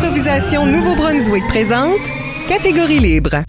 d'improvisation Nouveau-Brunswick présente Catégorie libre.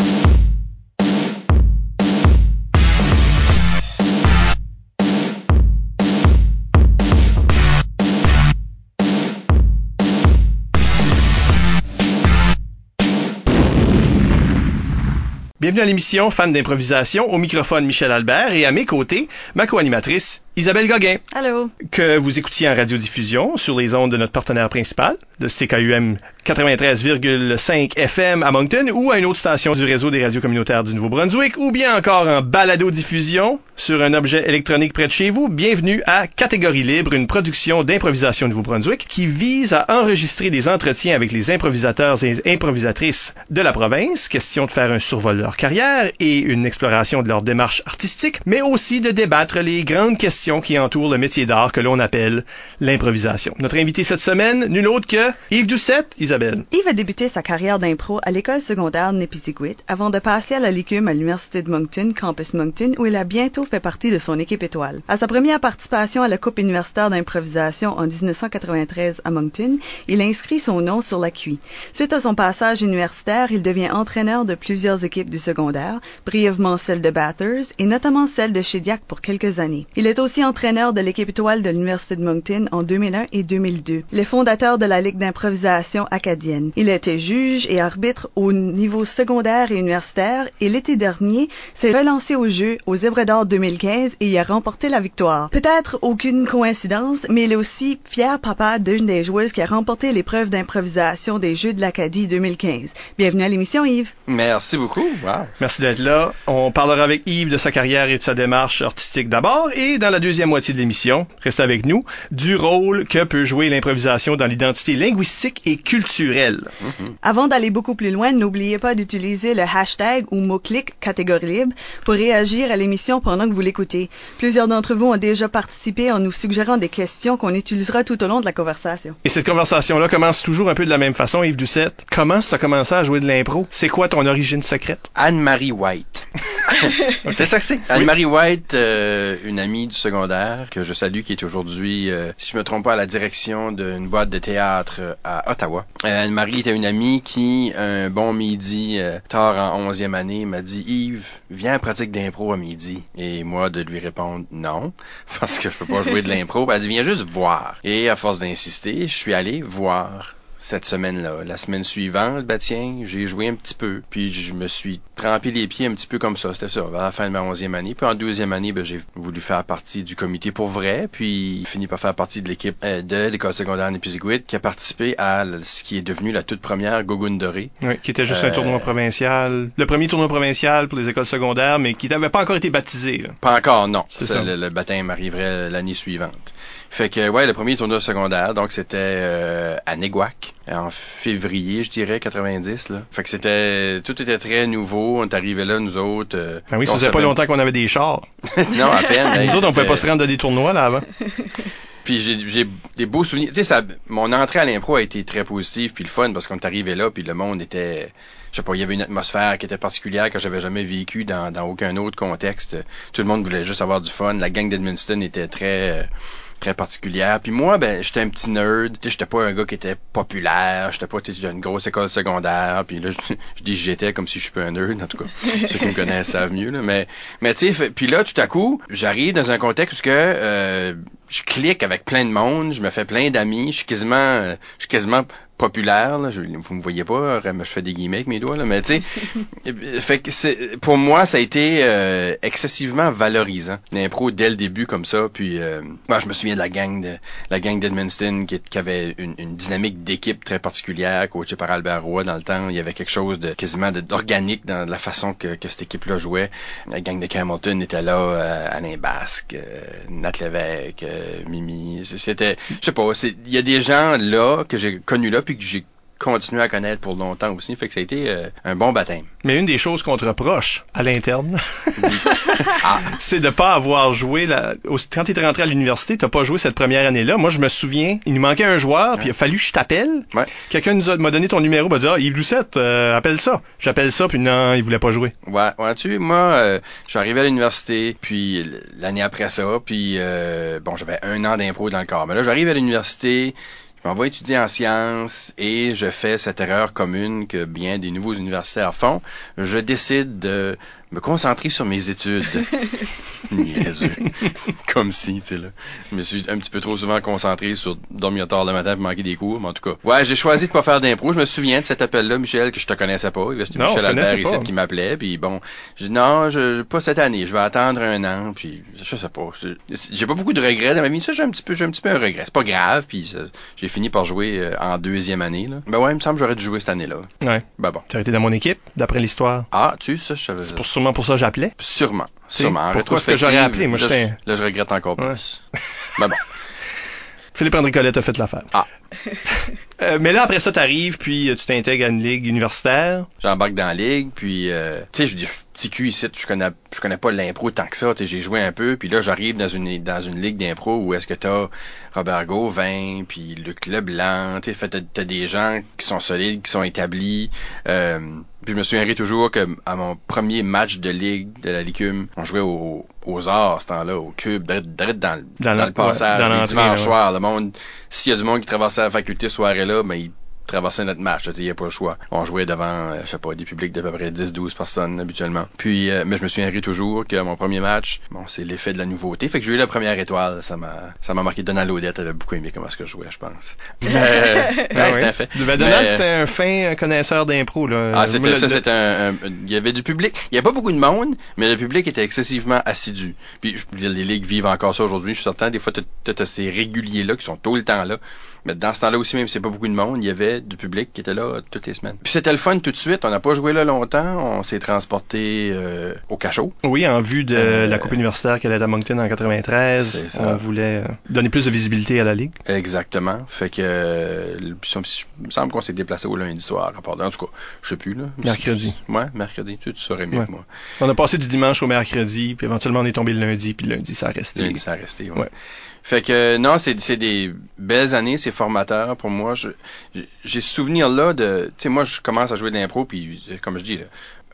Bienvenue à l'émission Fan d'improvisation, au microphone Michel Albert et à mes côtés, ma co-animatrice Isabelle Gauguin. Allô. Que vous écoutiez en radiodiffusion sur les ondes de notre partenaire principal, de CKUM 93,5 FM à Moncton ou à une autre station du réseau des radios communautaires du Nouveau-Brunswick ou bien encore en balado-diffusion sur un objet électronique près de chez vous. Bienvenue à Catégorie Libre, une production d'improvisation Nouveau-Brunswick qui vise à enregistrer des entretiens avec les improvisateurs et improvisatrices de la province, question de faire un survol de leur carrière et une exploration de leur démarche artistique, mais aussi de débattre les grandes questions qui entourent le métier d'art que l'on appelle l'improvisation. Notre invité cette semaine, nul autre que Yves Doucette, Isabelle. Yves a débuté sa carrière d'impro à l'école secondaire Nipisiguit avant de passer à la Licume à l'Université de Moncton, campus Moncton, où il a bientôt fait partie de son équipe étoile. À sa première participation à la Coupe universitaire d'improvisation en 1993 à Moncton, il inscrit son nom sur la QI. Suite à son passage universitaire, il devient entraîneur de plusieurs équipes du secondaire, brièvement celle de Batters et notamment celle de Shediac pour quelques années. Il est aussi entraîneur de l'équipe étoile de l'Université de Moncton en 2001 et 2002. Le fondateur de la Ligue d'improvisation acadienne. Il était juge et arbitre au niveau secondaire et universitaire et l'été dernier s'est relancé au jeu aux Zèbres d'Or 2015 et y a remporté la victoire. Peut-être aucune coïncidence, mais il est aussi fier papa d'une des joueuses qui a remporté l'épreuve d'improvisation des Jeux de l'Acadie 2015. Bienvenue à l'émission Yves. Merci beaucoup. Wow. Merci d'être là. On parlera avec Yves de sa carrière et de sa démarche artistique d'abord et dans la deuxième moitié de l'émission, reste avec nous, du rôle que peut jouer l'improvisation dans l'identité linguistique et culturelle. Avant d'aller beaucoup plus loin, n'oubliez pas d'utiliser le hashtag ou mot-clic catégorie libre pour réagir à l'émission pendant que vous l'écoutez. Plusieurs d'entre vous ont déjà participé en nous suggérant des questions qu'on utilisera tout au long de la conversation. Et cette conversation-là commence toujours un peu de la même façon, Yves Doucette. Comment tu as commencé à jouer de l'impro? C'est quoi ton origine secrète? Anne-Marie White. C'est ça que c'est. Anne-Marie White, euh, une amie du que je salue, qui est aujourd'hui, euh, si je me trompe pas, à la direction d'une boîte de théâtre euh, à Ottawa. Euh, Anne-Marie était une amie qui, un bon midi, euh, tard en 11e année, m'a dit Yves, viens en pratique d'impro à midi. Et moi, de lui répondre non, parce que je peux pas jouer de l'impro. Elle dit viens juste voir. Et à force d'insister, je suis allé voir cette semaine-là. La semaine suivante, ben tiens, j'ai joué un petit peu. Puis je me suis trempé les pieds un petit peu comme ça. C'était ça, à la fin de ma onzième année. Puis en deuxième année, ben, j'ai voulu faire partie du comité pour vrai. Puis fini par faire partie de l'équipe euh, de l'école secondaire Nipiziguit qui a participé à ce qui est devenu la toute première Gogundoré. Oui, qui était juste un Euh, tournoi provincial. Le premier tournoi provincial pour les écoles secondaires, mais qui n'avait pas encore été baptisé. là. Pas encore, non. C'est Ça, ça. Le, le baptême arriverait l'année suivante. Fait que, ouais, le premier tournoi secondaire, donc c'était euh, à Neguac, en février, je dirais, 90, là. Fait que c'était, tout était très nouveau. On est arrivé là, nous autres. euh, Ben oui, ça faisait pas longtemps qu'on avait des chars. non, à peine. hey, Nous autres, on pouvait pas se rendre à des tournois là avant. Puis j'ai, j'ai des beaux souvenirs. Tu sais, ça, mon entrée à l'impro a été très positive puis le fun parce qu'on est arrivé là puis le monde était, je sais pas, il y avait une atmosphère qui était particulière que j'avais jamais vécue dans, dans aucun autre contexte. Tout le monde voulait juste avoir du fun. La gang d'Edmundston était très euh, très particulière. Puis moi, ben, j'étais un petit nerd. J'étais pas un gars qui était populaire. J'étais pas, d'une grosse école secondaire. Puis là, je, je dis j'étais comme si je suis pas un nerd, en tout cas. Ceux qui me connaissent savent mieux, là. Mais, mais tu sais, puis là, tout à coup, j'arrive dans un contexte où que, euh, je clique avec plein de monde. Je me fais plein d'amis. Je suis quasiment, euh, je suis quasiment populaire. Là. Je, vous me voyez pas, je fais des guillemets avec mes doigts, là, mais tu sais, fait que c'est, pour moi, ça a été euh, excessivement valorisant. L'impro dès le début comme ça, puis euh, moi, je me souviens de la gang de la gang d'Edmundston qui, qui avait une, une dynamique d'équipe très particulière, coachée par Albert Roy dans le temps. Il y avait quelque chose de quasiment d'organique dans la façon que, que cette équipe-là jouait. La gang de Hamilton était là, euh, Alain Basque, euh, Nat Lévesque, euh, Mimi. C'était, je sais pas, il y a des gens là que j'ai connus là puis que j'ai continué à connaître pour longtemps aussi. Fait que ça a été euh, un bon baptême. Mais une des choses qu'on te reproche à l'interne, c'est de pas avoir joué la... quand tu es rentré à l'université, t'as pas joué cette première année-là. Moi, je me souviens, il nous manquait un joueur, puis il a fallu que je t'appelle. Ouais. Quelqu'un nous a- m'a donné ton numéro, m'a dit ah Yves Lucette, euh, appelle ça. J'appelle ça, puis non, il voulait pas jouer. Ouais, ouais, tu sais, moi, euh, je suis arrivé à l'université, puis l'année après ça, puis euh, bon, j'avais un an d'impro dans le corps. Mais là, j'arrive à l'université, je m'envoie étudier en sciences et je fais cette erreur commune que bien des nouveaux universitaires font. Je décide de me concentrer sur mes études. Niaiseux. Comme si, tu sais, là. Je me suis un petit peu trop souvent concentré sur dormir tard le matin et manquer des cours, mais en tout cas. Ouais, j'ai choisi de pas faire d'impro. Je me souviens de cet appel-là, Michel, que je te connaissais pas. C'était Non, Michel je connaissais Albert ici qui m'appelait, puis bon, je dis non, je, pas cette année, je vais attendre un an, puis je sais pas. J'ai pas beaucoup de regrets dans ma vie. Ça, j'ai un petit peu, j'ai un petit peu un regret. C'est pas grave, puis j'ai fini par jouer euh, en deuxième année, là. Ben ouais, il me semble que j'aurais dû jouer cette année-là. Ouais. Ben bon. Tu as été dans mon équipe, d'après l'histoire. Ah, tu, ça, je savais. C'est pour, sûrement pour ça que j'appelais. Sûrement. Sûrement. En pourquoi est-ce que j'aurais appelé? Moi, là, j'étais- Là, je regrette encore Ouais. plus. ben bon. Philippe André Colette a fait l'affaire. Ah. Euh, mais là, après ça, t'arrives, puis euh, tu t'intègres à une ligue universitaire. J'embarque dans la ligue, puis euh, tu sais, je dis je suis petit cul ici, je connais je connais pas l'impro tant que ça, tu sais, j'ai joué un peu, puis là j'arrive dans une dans une ligue d'impro où est-ce que t'as Robert Gauvin, puis Luc Leblanc, tu sais, t'as, t'as des gens qui sont solides, qui sont établis. Puis je me souviendrai toujours que à mon premier match de ligue de la Licume, on jouait au, aux arts ce temps-là, au cube, direct, direct dans, Dans dans, le passage, dans ouais. soirs, le monde, s'il y a du monde qui traversait la faculté ce soirée-là, ben il traverser notre match. Il n'y a pas le choix. On jouait devant, euh, je sais pas, des publics d'à peu près 10-12 personnes habituellement. Puis, euh, mais je me souviendrai toujours que mon premier match, bon, c'est l'effet de la nouveauté. Fait que j'ai eu la première étoile. Ça m'a, ça m'a marqué. Donald Odette avait beaucoup aimé comment est-ce que je jouais, je pense. Mais, ouais, Ah c'était un fait. Ben, Donald, Mais- c'était un fin connaisseur d'impro. Là. ah, c'était, ça, c'était un, il y avait du public. Il n'y a pas beaucoup de monde, mais le public était excessivement assidu. Puis, je veux dire, les ligues vivent encore ça aujourd'hui. Je suis certain, des fois, t'as, t'as ces réguliers-là qui sont tout le temps là. Mais dans ce temps-là aussi, même si c'est pas beaucoup de monde, il y avait du public qui était là euh, toutes les semaines. Puis c'était le fun tout de suite. On n'a pas joué là longtemps. On s'est transporté euh, au cachot. Oui, en vue de Euh, la Coupe universitaire qu'elle est à Moncton en 93, C'est ça. on voulait euh, donner plus de visibilité à la Ligue. Exactement. Fait que, euh, il me semble qu'on s'est déplacé au lundi soir. À part de- en tout cas, je sais plus là. Mercredi. Ouais, mercredi. Tu, tu saurais mieux Ouais. que moi. On a passé du dimanche au mercredi, puis éventuellement on est tombé le lundi, puis le lundi ça a resté. Lundi, ça a resté. Ouais. Ouais. Fait que non, c'est des belles années, c'est formateur pour moi. J'ai souvenir là de, tu sais, moi je commence à jouer de l'impro puis comme je dis, là,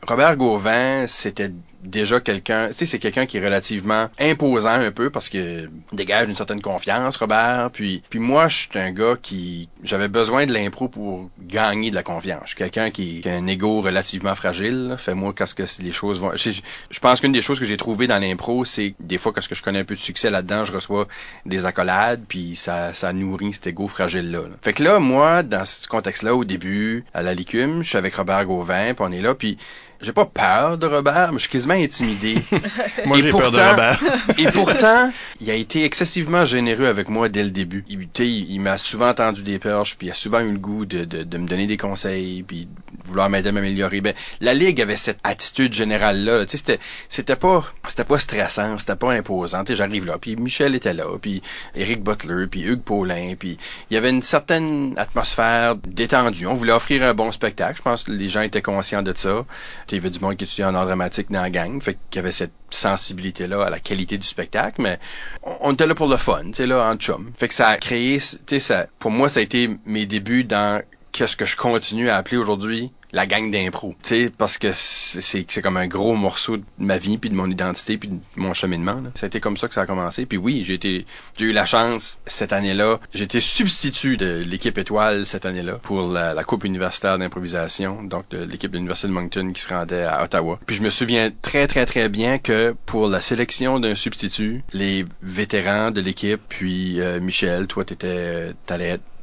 Robert Gauvin, c'était déjà quelqu'un, tu sais, c'est quelqu'un qui est relativement imposant un peu parce que dégage une certaine confiance, Robert. Puis, puis moi, je suis un gars qui, j'avais besoin de l'impro pour gagner de la confiance. Je suis quelqu'un qui, qui a un ego relativement fragile. là. Fait moi, quand ce que les choses vont, je, pense qu'une des choses que j'ai trouvées dans l'impro, c'est des fois, quand ce que je connais un peu de succès là-dedans, je reçois des accolades, puis ça, ça nourrit cet ego fragile-là. là. Fait que là, moi, dans ce contexte-là, au début, à la Licume, je suis avec Robert Gauvin, puis on est là, puis j'ai pas peur de Robert, mais je suis quasiment intimidé. Moi j'ai peur de Robert. Et pourtant, il a été excessivement généreux avec moi dès le début. Il, tu sais, il, il m'a souvent tendu des perches, puis il a souvent eu le goût de, de, de me donner des conseils, puis de vouloir m'aider à m'améliorer. Ben, la ligue avait cette attitude générale là. Tu sais, c'était, c'était pas, c'était pas stressant, c'était pas imposant. Tu sais, j'arrive là, puis Michel était là, puis Eric Butler, puis Hugues Paulin, puis il y avait une certaine atmosphère détendue. On voulait offrir un bon spectacle. Je pense que les gens étaient conscients de ça. Il y avait du monde qui étudiait en art dramatique dans la gang, fait qu'il y avait cette sensibilité-là à la qualité du spectacle, mais on, on était là pour le fun, tu là, en chum. Fait que ça a créé, tu sais, ça, pour moi, ça a été mes débuts dans qu'est-ce que je continue à appeler aujourd'hui la gang d'impro. Tu sais, parce que c'est, comme un gros morceau de ma vie, puis de mon identité, puis de mon cheminement. Été comme ça que ça a commencé. Puis oui, j'ai été, eu la chance cette année-là. J'étais substitut de l'équipe étoile cette année-là pour la, Coupe universitaire d'improvisation, donc de l'équipe de l'Université de Moncton qui se rendait à Ottawa. Puis je me souviens très très très bien que pour la sélection d'un substitut, les vétérans de l'équipe, puis euh, Michel, toi t'étais,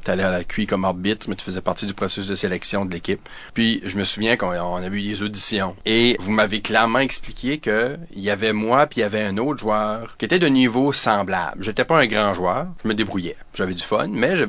t'allais à la QI comme arbitre, mais tu faisais partie du processus de sélection de l'équipe. Puis je me souviens qu'on on avait eu des auditions et vous m'avez clairement expliqué que il y avait moi puis il y avait un autre joueur qui était de niveau semblable. J'étais pas un grand joueur, je me débrouillais, j'avais du fun, mais je,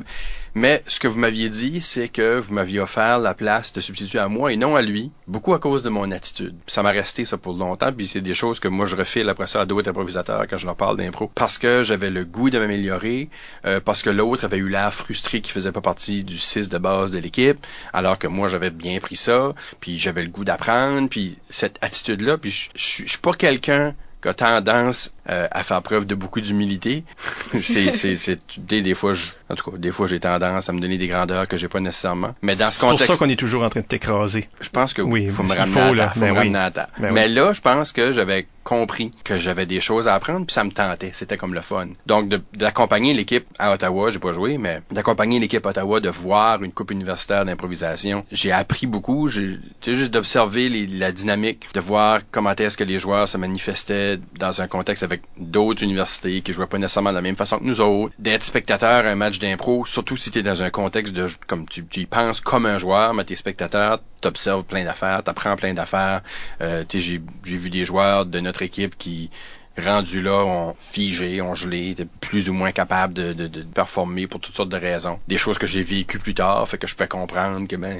mais ce que vous m'aviez dit, c'est que vous m'aviez offert la place de substitut à moi et non à lui, beaucoup à cause de mon attitude. Ça m'a resté ça pour longtemps, puis c'est des choses que moi je refile après ça à d'autres improvisateurs quand je leur parle d'impro, parce que j'avais le goût de m'améliorer, euh, parce que l'autre avait eu l'air frustré qu'il faisait pas partie du 6 de base de l'équipe, alors que moi j'avais bien pris ça, puis j'avais le goût d'apprendre, puis cette attitude-là, puis je suis pas quelqu'un qui a tendance euh, à faire preuve de beaucoup d'humilité. c'est, c'est, c'est, des, des fois, je, en tout cas, des fois, j'ai tendance à me donner des grandeurs que j'ai pas nécessairement. Mais dans ce C'est pour contexte, ça qu'on est toujours en train de t'écraser. je pense que oui, faut me ramener faut, à là. Faut Ben me oui. ramener à terre. Ben Mais là, je pense que j'avais compris que j'avais des choses à apprendre, puis ça me tentait. C'était comme le fun. Donc, de- d'accompagner l'équipe à Ottawa, j'ai pas joué, mais d'accompagner l'équipe à Ottawa, de voir une coupe universitaire d'improvisation, j'ai appris beaucoup. J'ai juste d'observer les- la dynamique, de voir comment est-ce que les joueurs se manifestaient dans un contexte avec d'autres universités qui jouaient pas nécessairement de la même façon que nous autres. D'être spectateur à un match d'impro, surtout si tu es dans un contexte de comme tu, y penses comme un joueur, mais t'es spectateur, t'observes plein d'affaires, t'apprends plein d'affaires. Euh, j'ai vu des joueurs de notre équipe qui rendus là, ont figé, ont gelé, étaient plus ou moins capables de, de, de performer pour toutes sortes de raisons. Des choses que j'ai vécues plus tard, fait que je peux comprendre que ben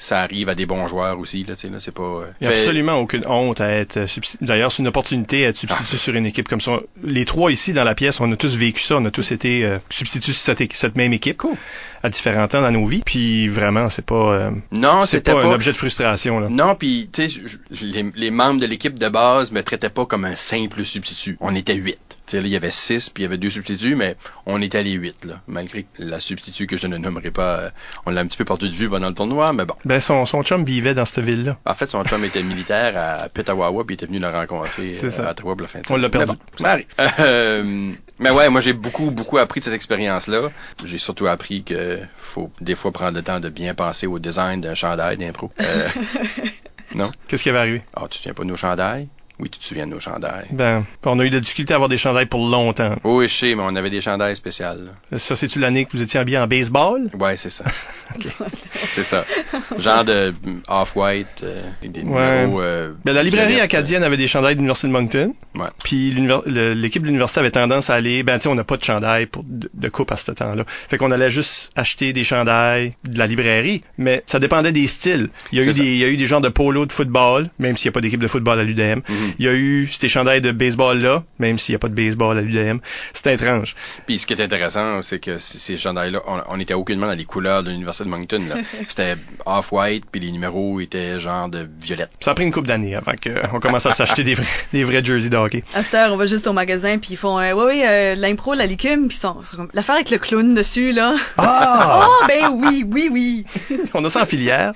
ça arrive à des bons joueurs aussi là, tu sais là, c'est pas. euh, Il n'y a fait- absolument aucune honte à être substitut. D'ailleurs, c'est une opportunité à être substitut Ah. sur une équipe comme ça. Les trois ici dans la pièce, on a tous vécu ça. On a tous été euh, substituts sur cette, cette même équipe à différents temps dans nos vies. Puis vraiment, c'est pas, euh, Non, c'est c'était pas, pas. un objet de frustration. Là. Non, puis tu sais, les, les membres de l'équipe de base me traitaient pas comme un simple substitut. On était huit. Tu là, il y avait six, puis il y avait deux substituts, mais on était les huit, là. Malgré que la substitut que je ne nommerai pas, euh, on l'a un petit peu perdu de vue pendant le tournoi, mais bon. Ben son, son chum vivait dans cette ville-là. En fait, son chum était militaire à Petawawa, puis il était venu le rencontrer euh, à Ottawa pour la fin de On l'a perdu. Mais bon. Euh, mais ouais, moi j'ai beaucoup, beaucoup appris de cette expérience-là. J'ai surtout appris que faut des fois prendre le temps de bien penser au design d'un chandail d'impro. Euh, non? Qu'est-ce qui avait arrivé? Ah, tu te souviens pas de nos chandails? Oui, tu te souviens de nos chandails. Ben, on a eu de la difficulté à avoir des chandails pour longtemps. Oui, je sais, mais on avait des chandails spéciaux. Ça, c'est-tu l'année que vous étiez habillé en baseball? Ouais, c'est ça. c'est ça. Genre de off-white, euh, et des Ouais. numéros. euh, Ben, la librairie acadienne avait des chandails de l'Université de Moncton. Ouais. Puis l'équipe de l'université avait tendance à aller, ben tu sais, on n'a pas de chandail pour, de, de coupe à ce temps-là. Fait qu'on allait juste acheter des chandails de la librairie, mais ça dépendait des styles. Il y a, eu ça. des, il y a eu des genres de polo de football, même s'il n'y a pas d'équipe de football à l'UDM. Mhm. Il y a eu ces chandails de baseball là, même s'il n'y a pas de baseball à l'UDM. C'était étrange. Puis ce qui est intéressant, c'est que ces chandails-là, on, on était aucunement dans les couleurs de l'Université de Moncton. là. C'était off-white, puis les numéros étaient genre de violette. Ça a pris une couple d'années avant qu'on commence à s'acheter des vrais, des vrais jerseys de hockey. À cette heure, on va juste au magasin, puis ils font, euh, ouais, ouais, euh, l'impro, la licume, puis ils sont, ils sont comme, l'affaire avec le clown dessus, là. Ah! Oh, ben oui, oui, oui. on a ça en filière.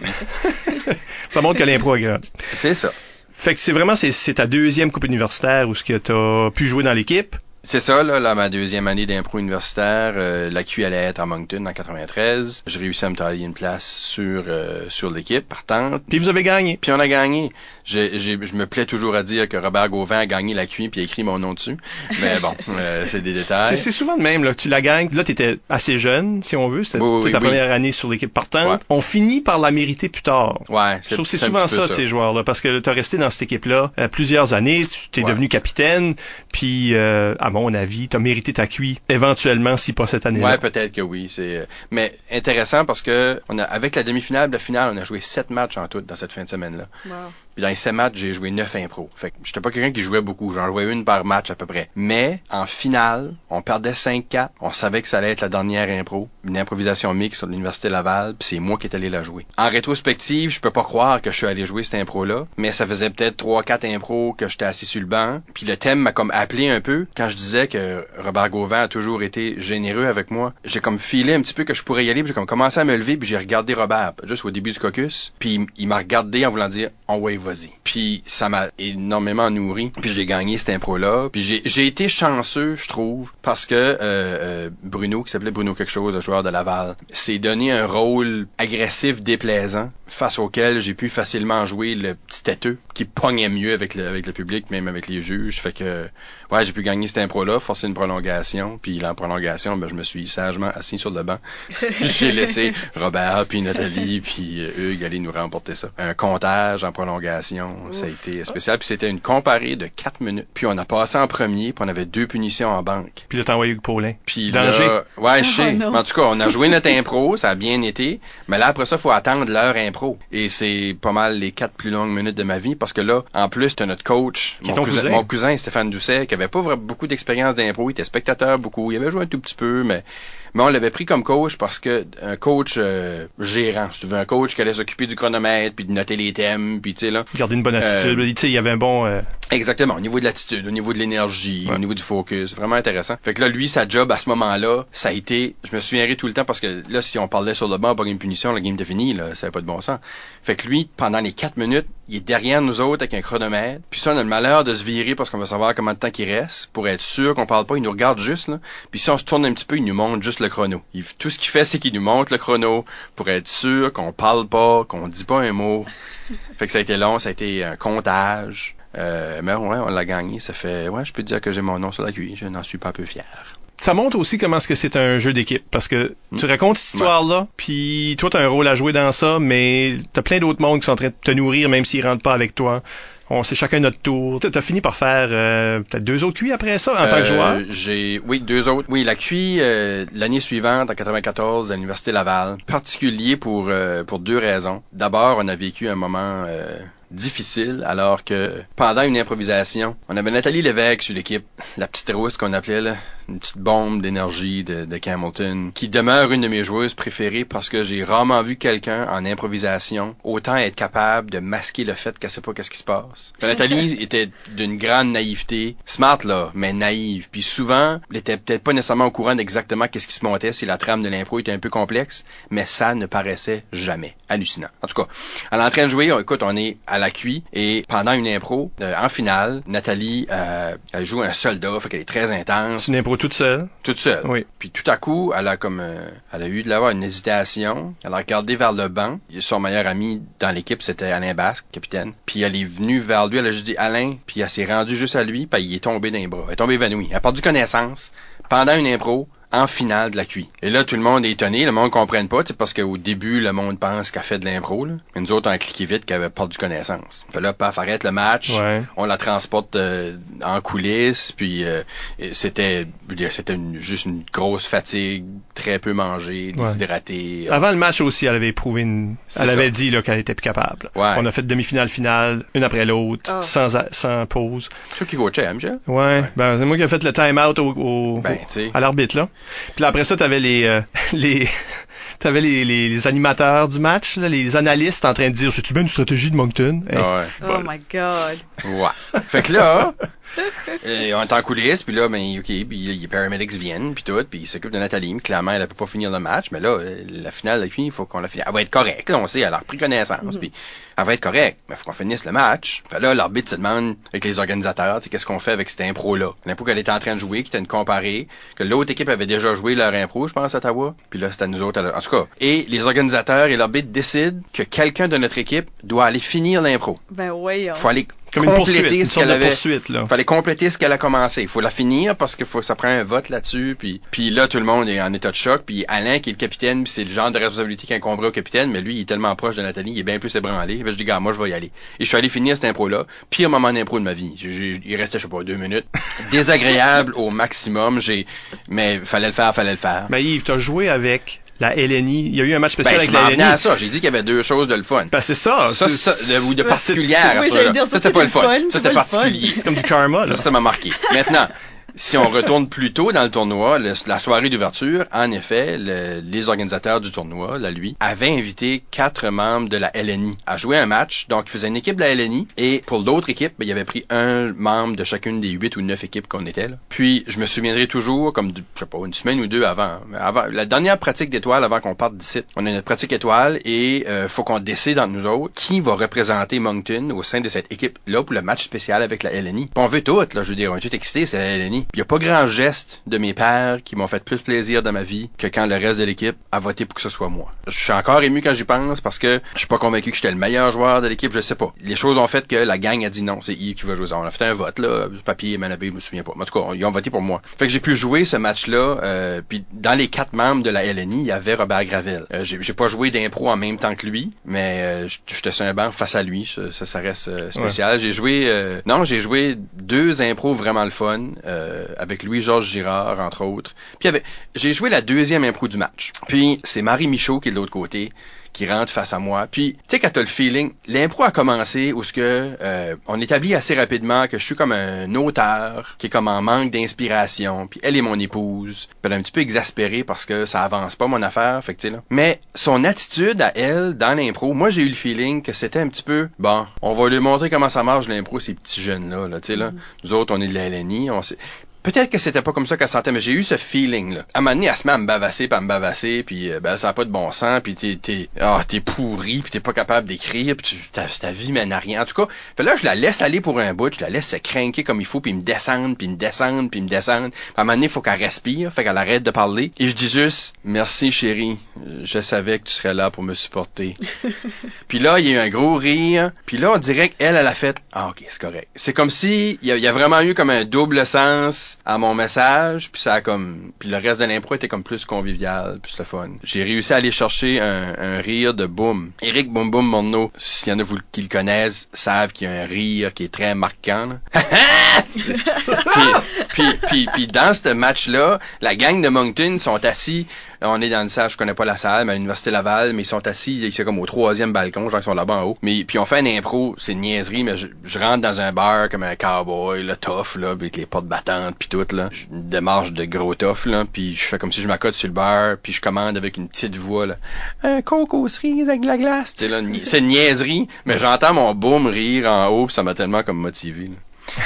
ça montre que l'impro a grandi. C'est ça. Fait que c'est vraiment c'est, c'est ta deuxième coupe universitaire où ce que t'as pu jouer dans l'équipe? C'est ça, là, là, ma deuxième année d'impro universitaire, euh, la Q allait être à Moncton en 93. J'ai réussi à me tailler une place sur euh, sur l'équipe partante. Puis vous avez gagné. Puis on a gagné. J'ai, j'ai- je me plais toujours à dire que Robert Gauvin a gagné la QI puis a écrit mon nom dessus. Mais bon, euh, c'est des détails. C'est, c'est souvent de même là, tu la gagnes. Là t'étais assez jeune si on veut, c'était Oui, oui, ta oui. première année sur l'équipe partante. Ouais. On finit par la mériter plus tard. Ouais, c'est souvent ça, ces joueurs-là, parce que tu as resté dans cette équipe-là euh, plusieurs années, tu t'es Ouais. devenu capitaine, puis euh, à mon avis, tu as mérité ta cuit éventuellement, si pas cette année-là. Ouais, peut-être que oui. C'est euh, mais intéressant parce que on a avec la demi-finale, la finale, on a joué sept matchs en tout dans cette fin de semaine-là. Puis dans les matchs, j'ai joué neuf impro. Fait que j'étais pas quelqu'un qui jouait beaucoup. J'en jouais une par match à peu près. Mais en finale, on perdait 5-4. On savait que ça allait être la dernière impro. Une improvisation mixte sur l'Université Laval. Puis c'est moi qui est allé la jouer. En rétrospective, je peux pas croire que je suis allé jouer cette impro-là. Mais ça faisait peut-être trois, quatre impros que j'étais assis sur le banc. Puis le thème m'a comme appelé un peu. Quand je disais que Robert Gauvin a toujours été généreux avec moi, j'ai comme filé un petit peu que je pourrais y aller. J'ai comme commencé à me lever. Puis j'ai regardé Robert, juste au début du caucus. Puis il- m'a regardé en voulant dire « On ouais, vas-y ». Puis ça m'a énormément nourri. Puis j'ai gagné cette impro-là. Puis j'ai- été chanceux, je trouve, parce que euh, euh, Bruno, qui s'appelait Bruno quelque chose, le joueur de Laval, s'est donné un rôle agressif, déplaisant, face auquel j'ai pu facilement jouer le petit têteux, qui pognait mieux avec le, avec le public, même avec les juges. Fait que, ouais, j'ai pu gagner cette impro-là, forcer une prolongation. Puis en prolongation, ben, je me suis sagement assis sur le banc. j'ai laissé Robert, puis Nathalie, puis euh, Hugues aller nous remporter ça. Un comptage en prolongation, ça a été spécial. Puis c'était une comparée de 4 minutes. Puis on a passé en premier, puis on avait deux punitions en banque. Puis là, t'as envoyé Hugues Paulin. Puis Danger. là, ouais, je Oh, sais. Mais en tout cas, on a joué notre impro, ça a bien été. Mais là, après ça, faut attendre l'heure impro. Et c'est pas mal les quatre plus longues minutes de ma vie parce que là, en plus, t'as notre coach, Qui est mon ton cousin, cousin. mon cousin Stéphane Doucet, qui avait pas vra- beaucoup d'expérience d'impro. Il était spectateur beaucoup. Il avait joué un tout petit peu, mais Mais on l'avait pris comme coach parce que un coach euh, gérant, si tu veux, un coach qui allait s'occuper du chronomètre, puis de noter les thèmes, puis tu sais là. Garder une bonne attitude. Euh, tu sais, il y avait un bon. euh, Exactement, au niveau de l'attitude, au niveau de l'énergie, Ouais. au niveau du focus, vraiment intéressant. Fait que là, lui, sa job à ce moment-là, ça a été, je me souviendrai tout le temps parce que là, si on parlait sur le banc, pas une punition, la game était finie, là, ça avait pas de bon sens. Fait que lui, pendant les quatre minutes, il est derrière nous autres avec un chronomètre. Puis ça, on a le malheur de se virer parce qu'on veut savoir combien de temps qu'il reste pour être sûr qu'on parle pas. Il nous regarde juste, là. Puis si on se tourne un petit peu, il nous montre juste le chrono. Il- tout ce qu'il fait, c'est qu'il nous montre le chrono pour être sûr qu'on parle pas, qu'on dit pas un mot. Fait que ça a été long, ça a été un comptage. Euh, mais ouais, on l'a gagné. Ça fait, ouais, je peux dire que j'ai mon nom sur la cuisse. Je n'en suis pas un peu fier. Ça montre aussi comment est-ce que c'est un jeu d'équipe parce que tu racontes cette histoire-là, puis toi t'as un rôle à jouer dans ça, mais t'as plein d'autres mondes qui sont en train de te nourrir même s'ils rentrent pas avec toi. On sait chacun notre tour. T'as t'as fini par faire euh, peut-être deux autres cuits après ça en tant que Euh, joueur? J'ai, oui, deux autres. Oui, la QI euh, l'année suivante, en 94, à l'université Laval. Particulier pour euh, pour deux raisons. D'abord, on a vécu un moment euh, difficile, alors que pendant une improvisation, on avait Nathalie Lévesque sur l'équipe, la petite rousse qu'on appelait là, une petite bombe d'énergie de, de Hamilton, qui demeure une de mes joueuses préférées parce que j'ai rarement vu quelqu'un en improvisation autant être capable de masquer le fait qu'elle sait pas qu'est-ce qui se passe. Nathalie était d'une grande naïveté, smart là, mais naïve. Puis souvent, elle était peut-être pas nécessairement au courant d'exactement qu'est-ce qui se montait si la trame de l'impro était un peu complexe, mais ça ne paraissait jamais. Hallucinant. En tout cas, elle est en train de jouer, on- écoute, on est à la QI et pendant une impro, euh, en finale, Nathalie euh, elle joue un soldat, fait qu'elle est très intense, C'est une impro toute seule? toute seule. Oui. Puis tout à coup, elle a comme, euh, elle a eu de l'avoir une hésitation. Elle a regardé vers le banc. Son meilleur ami dans l'équipe, c'était Alain Basque, capitaine. Puis elle est venue vers lui, elle a juste dit Alain, puis elle s'est rendue juste à lui, puis il est tombé dans les bras. Elle est tombée évanouie. Elle a perdu connaissance pendant une impro en finale de la QI. Et là, tout le monde est étonné, le monde ne comprenne pas, parce qu'au début, le monde pense qu'elle fait de l'impro. là. Mais nous autres, on a cliqué vite qu'elle avait perdu connaissance. Fait là, paf, arrête le match Ouais. on la transporte euh, en coulisses, puis euh, c'était c'était une- juste une grosse fatigue, très peu mangé, Ouais. déshydraté. Avant le match aussi, elle avait éprouvé une... Elle ça. avait dit là, qu'elle était plus capable. Ouais. On a fait demi-finale, finale, une après l'autre, Ah. sans, a- sans pause. C'est toi qui coachais, hein, Michel? Ouais, ben c'est moi qui ai fait le time-out au, au- Ben, au- à l'arbitre là. Puis là, après ça, t'avais les euh, les t'avais les, les, les animateurs du match, là, les analystes en train de dire c'est-tu bien une stratégie de Moncton? Hey, Ouais. c'est Oh bon. my god. Ouais. fait que là, euh, on est en coulisses, puis là, ben, OK, puis les paramedics viennent, puis tout, puis ils s'occupent de Nathalie, mais clairement, elle peut pas finir le match, mais là, euh, la finale, il faut qu'on la finisse. Elle va être correcte, là, on sait, elle a repris connaissance, puis elle va être correcte, mais il faut qu'on finisse le match. Fait là, l'arbitre se demande, avec les organisateurs, qu'est-ce qu'on fait avec cette impro-là? L'impro qu'elle était en train de jouer, qui était une comparée, que l'autre équipe avait déjà joué leur impro, je pense, à Ottawa, puis là, c'était à nous autres, à en tout cas. Et les organisateurs et l'arbitre décident que quelqu'un de notre équipe doit aller finir l'impro. Ben voyons. Faut aller Comme une poursuite, compléter ce qu'elle avait. poursuite là. Fallait compléter ce qu'elle a commencé. Il faut la finir parce que faut, ça prend un vote là-dessus. Puis, puis là, tout le monde est en état de choc. Puis Alain, qui est le capitaine, c'est le genre de responsabilité qui incomberait au capitaine, mais lui, il est tellement proche de Nathalie, il est bien plus ébranlé. Fait je dis, gars, moi, je vais y aller. Et je suis allé finir cette impro-là. Pire moment d'impro de ma vie. Il restait, je sais pas, deux minutes. Désagréable au maximum. J'ai, mais fallait le faire, fallait le faire. Mais Yves, t'as joué avec la LNI. Il y a eu un match Ben, spécial je avec la venais à LNI. ça. J'ai dit qu'il y avait deux choses de le fun. Ben c'est ça. Ça, c'est- ça, de, ou de particulière. oui, ça, c'était pas le fun. Ça, c'était particulier. c'est comme du karma là. Ça, ça m'a marqué. Maintenant, si on retourne plus tôt dans le tournoi, la soirée d'ouverture, en effet, le- les organisateurs du tournoi, là, lui, avaient invité quatre membres de la LNI à jouer un match. Donc, ils faisaient une équipe de la LNI et pour l'autre équipe, ben, il avait pris un membre de chacune des huit ou neuf équipes qu'on était. Là. Puis, je me souviendrai toujours, comme, je sais pas, une semaine ou deux avant, mais avant la dernière pratique d'étoiles avant qu'on parte d'ici, on a notre pratique étoile et euh, faut qu'on décide entre nous autres qui va représenter Moncton au sein de cette équipe-là pour le match spécial avec la LNI. Puis on veut tout, là, je veux dire, on est tout excités, c'est la LNI. Il y a pas grand geste de mes pères qui m'ont fait plus plaisir dans ma vie que quand le reste de l'équipe a voté pour que ce soit moi. Je suis encore ému quand j'y pense parce que je suis pas convaincu que j'étais le meilleur joueur de l'équipe, je sais pas. Les choses ont fait que la gang a dit non, c'est Yves qui va jouer ça. On a fait un vote, là, du papier, manabé, je me souviens pas. Mais en tout cas, ils ont voté pour moi. Fait que j'ai pu jouer ce match-là, euh, puis dans les quatre membres de la LNI, il y avait Robert Gravel. Euh, j'ai pas joué d'impro en même temps que lui, mais euh, j'étais sur un banc face à lui, ça, ça, ça reste euh, spécial. J'ai joué, non, j'ai joué deux impros vraiment le fun, euh, avec Louis-Georges Girard, entre autres. Puis j'ai joué la deuxième impro du match. Puis c'est Marie Michaud qui est de l'autre côté, qui rentre face à moi. Puis, tu sais, quand t'as le feeling, l'impro a commencé où ce que euh, on établit assez rapidement que je suis comme un auteur qui est comme en manque d'inspiration. Puis elle est mon épouse. Puis elle est un petit peu exaspérée parce que ça avance pas mon affaire. Fait que, tu sais, là. Mais son attitude à elle dans l'impro, moi j'ai eu le feeling que c'était un petit peu bon. On va lui montrer comment ça marche l'impro ces petits jeunes là. là, tu sais, là. Nous autres on est de la LNI, on sait. Peut-être que c'était pas comme ça qu'elle sentait, mais j'ai eu ce feeling-là. À un moment donné, elle se met à me bavasser, puis à me bavasser, puis euh, ben, ça a pas de bon sens, puis t'es, t'es, ah, t'es pourri, puis t'es pas capable d'écrire, puis tu, ta, ta vie mène à rien. En tout cas, fait là, je la laisse aller pour un bout, je la laisse se craquer comme il faut, puis me descendre, puis me descendre, puis me descendre. Puis à un moment donné, il faut qu'elle respire, fait qu'elle arrête de parler. Et je dis juste, merci chérie, je savais que tu serais là pour me supporter. puis là, il y a eu un gros rire, puis là, on dirait qu'elle, elle a fait, ah ok, c'est correct. C'est comme si, il y, a, il y a vraiment eu comme un double sens à mon message, puis ça a comme, puis le reste de l'impro était comme plus convivial, plus le fun. J'ai réussi à aller chercher un, rire de Boom. Eric Boom Boom Morneau, s'il y en a vous qui le connaissent, savent qu'il y a un rire qui est très marquant. puis, puis, puis, puis dans ce match-là, la gang de Moncton sont assis on est dans une salle, je connais pas la salle, mais à l'Université Laval, mais ils sont assis, c'est comme au troisième balcon, genre ils sont là-bas en haut. Mais puis on fait une impro, c'est une niaiserie, mais je, rentre dans un bar comme un cowboy, là, tough, là, avec les portes battantes puis tout, là. Une démarche de gros tough, là, puis je fais comme si je m'accote sur le bar, puis je commande avec une petite voix, là. Un coke aux avec la glace. C'est une niaiserie, mais j'entends mon boom rire en haut, puis ça m'a tellement comme motivé, là.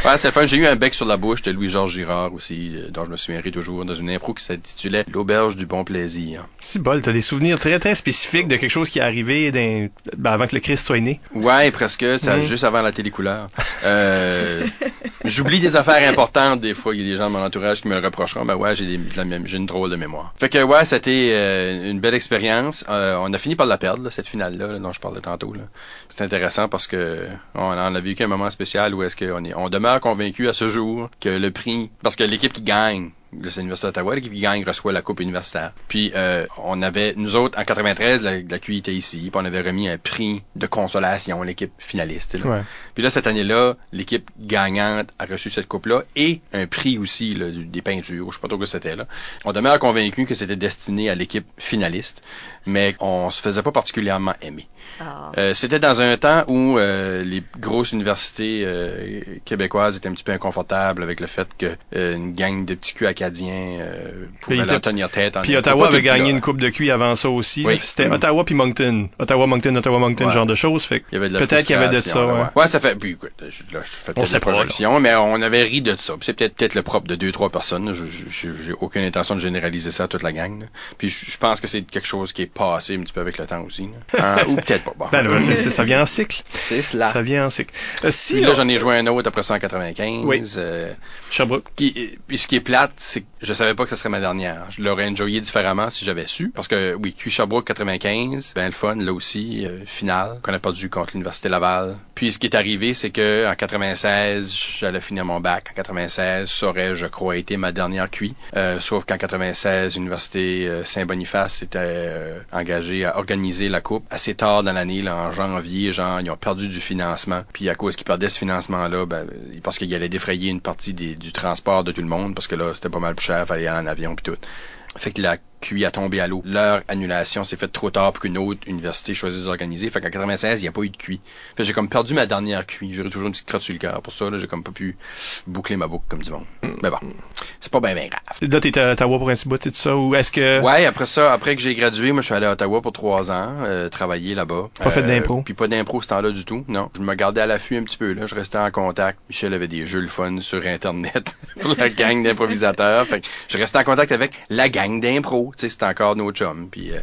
Ouais, c'est le fun. J'ai eu un bec sur la bouche de Louis-Georges Girard aussi, euh, dont je me souviendrai toujours, dans une impro qui s'intitulait L'auberge du bon plaisir. Si bol, t'as des souvenirs très très spécifiques de quelque chose qui est arrivé ben, avant que le Christ soit né. Ouais, presque, ça, Mm. juste avant la télécouleur. Euh, J'oublie des affaires importantes des fois. Il y a des gens de mon entourage qui me le reprocheront. Mais ouais, j'ai des- j'ai une drôle de mémoire. Fait que ouais, c'était euh, une belle expérience. Euh, on a fini par la perdre, cette finale-là, là, dont je parlais tantôt. C'est intéressant parce que on en a vécu un moment spécial où est-ce qu'on est, on demeure convaincu à ce jour que le prix, parce que l'équipe qui gagne l'Université d'Ottawa, qui gagne reçoit la coupe universitaire. Puis euh, on avait, nous autres, en 93, la, la QI était ici, puis on avait remis un prix de consolation à l'équipe finaliste. là. Ouais. Puis là, cette année-là, l'équipe gagnante a reçu cette coupe-là et un prix aussi là, des peintures, je sais pas trop que c'était là. On demeure convaincu que c'était destiné à l'équipe finaliste, mais on se faisait pas particulièrement aimer. Ah. Euh, c'était dans un temps où euh, les grosses universités euh, québécoises étaient un petit peu inconfortables avec le fait que euh, une gang de petits culs acadiens euh, pouvait leur tenir tête. En Puis. Ottawa avait gagné là. une coupe de cuit avant ça aussi. Oui. C'était Mm. Ottawa puis Moncton. Ottawa, Moncton, Ottawa, Moncton, Ouais. genre de choses. Fait que Il y avait de la peut-être qu'il y avait de ça. Ouais. ça fait. Puis écoute, je, là, je fais peut-être des pas, projections, mais on avait ri de ça. Puis C'est peut-être peut-être le propre de deux trois personnes. J'ai aucune intention de généraliser ça à toute la gang. là. Puis je, je pense que c'est quelque chose qui est passé un petit peu avec le temps aussi. Euh, ou peut-être pas. Bon. Ben, là, ça vient en cycle. c'est cela. Ça vient en cycle. Euh, si là, on- j'en ai joué un autre après 195. Oui. euh, Sherbrooke. qui, puis ce qui est plate, c'est que je savais pas que ce serait ma dernière. Je l'aurais enjoyé différemment si j'avais su. Parce que, oui, Q Sherbrooke 95, ben le fun, là aussi, euh, finale, qu'on a perdu contre l'Université Laval. Puis ce qui est arrivé, c'est que en 96, j'allais finir mon bac. En 96, ça aurait, je crois, été ma dernière QI. Euh, sauf qu'en 96, l'Université euh, Saint-Boniface était euh, engagée à organiser la coupe assez tard dans l'année, là, en janvier, genre, ils ont perdu du financement. Puis à cause qu'ils perdaient ce financement-là, ben, parce qu'ils allaient défrayer une partie des- du transport de tout le monde, parce que là, c'était pas mal plus cher, fallait aller en avion puis tout. Fait que la QI a tombé à l'eau. Leur annulation s'est faite trop tard pour qu'une autre université choisisse d'organiser. Fait qu'en 96, il n'y a pas eu de QI. Fait j'ai comme perdu ma dernière QI. J'aurais toujours une petite crotte sur le cœur. Pour ça, là, j'ai comme pas pu boucler ma boucle comme du monde. Mais bon, c'est pas bien bien grave. Là, t'étais à Ottawa pour un petit bout, c'est ça? Ou est-ce que... Ouais, après ça, après que j'ai gradué, moi je suis allé à Ottawa pour trois ans, euh, travailler là-bas. Pas fait d'impro? Puis pas d'impro ce temps-là du tout, non. Je me gardais à l'affût un petit peu, là. Je restais en contact. Michel avait des jeux le fun sur Internet pour la gang d'improvisateurs. Fait que je restais en contact avec la gang d'impro. C'était encore nos chums. Puis euh,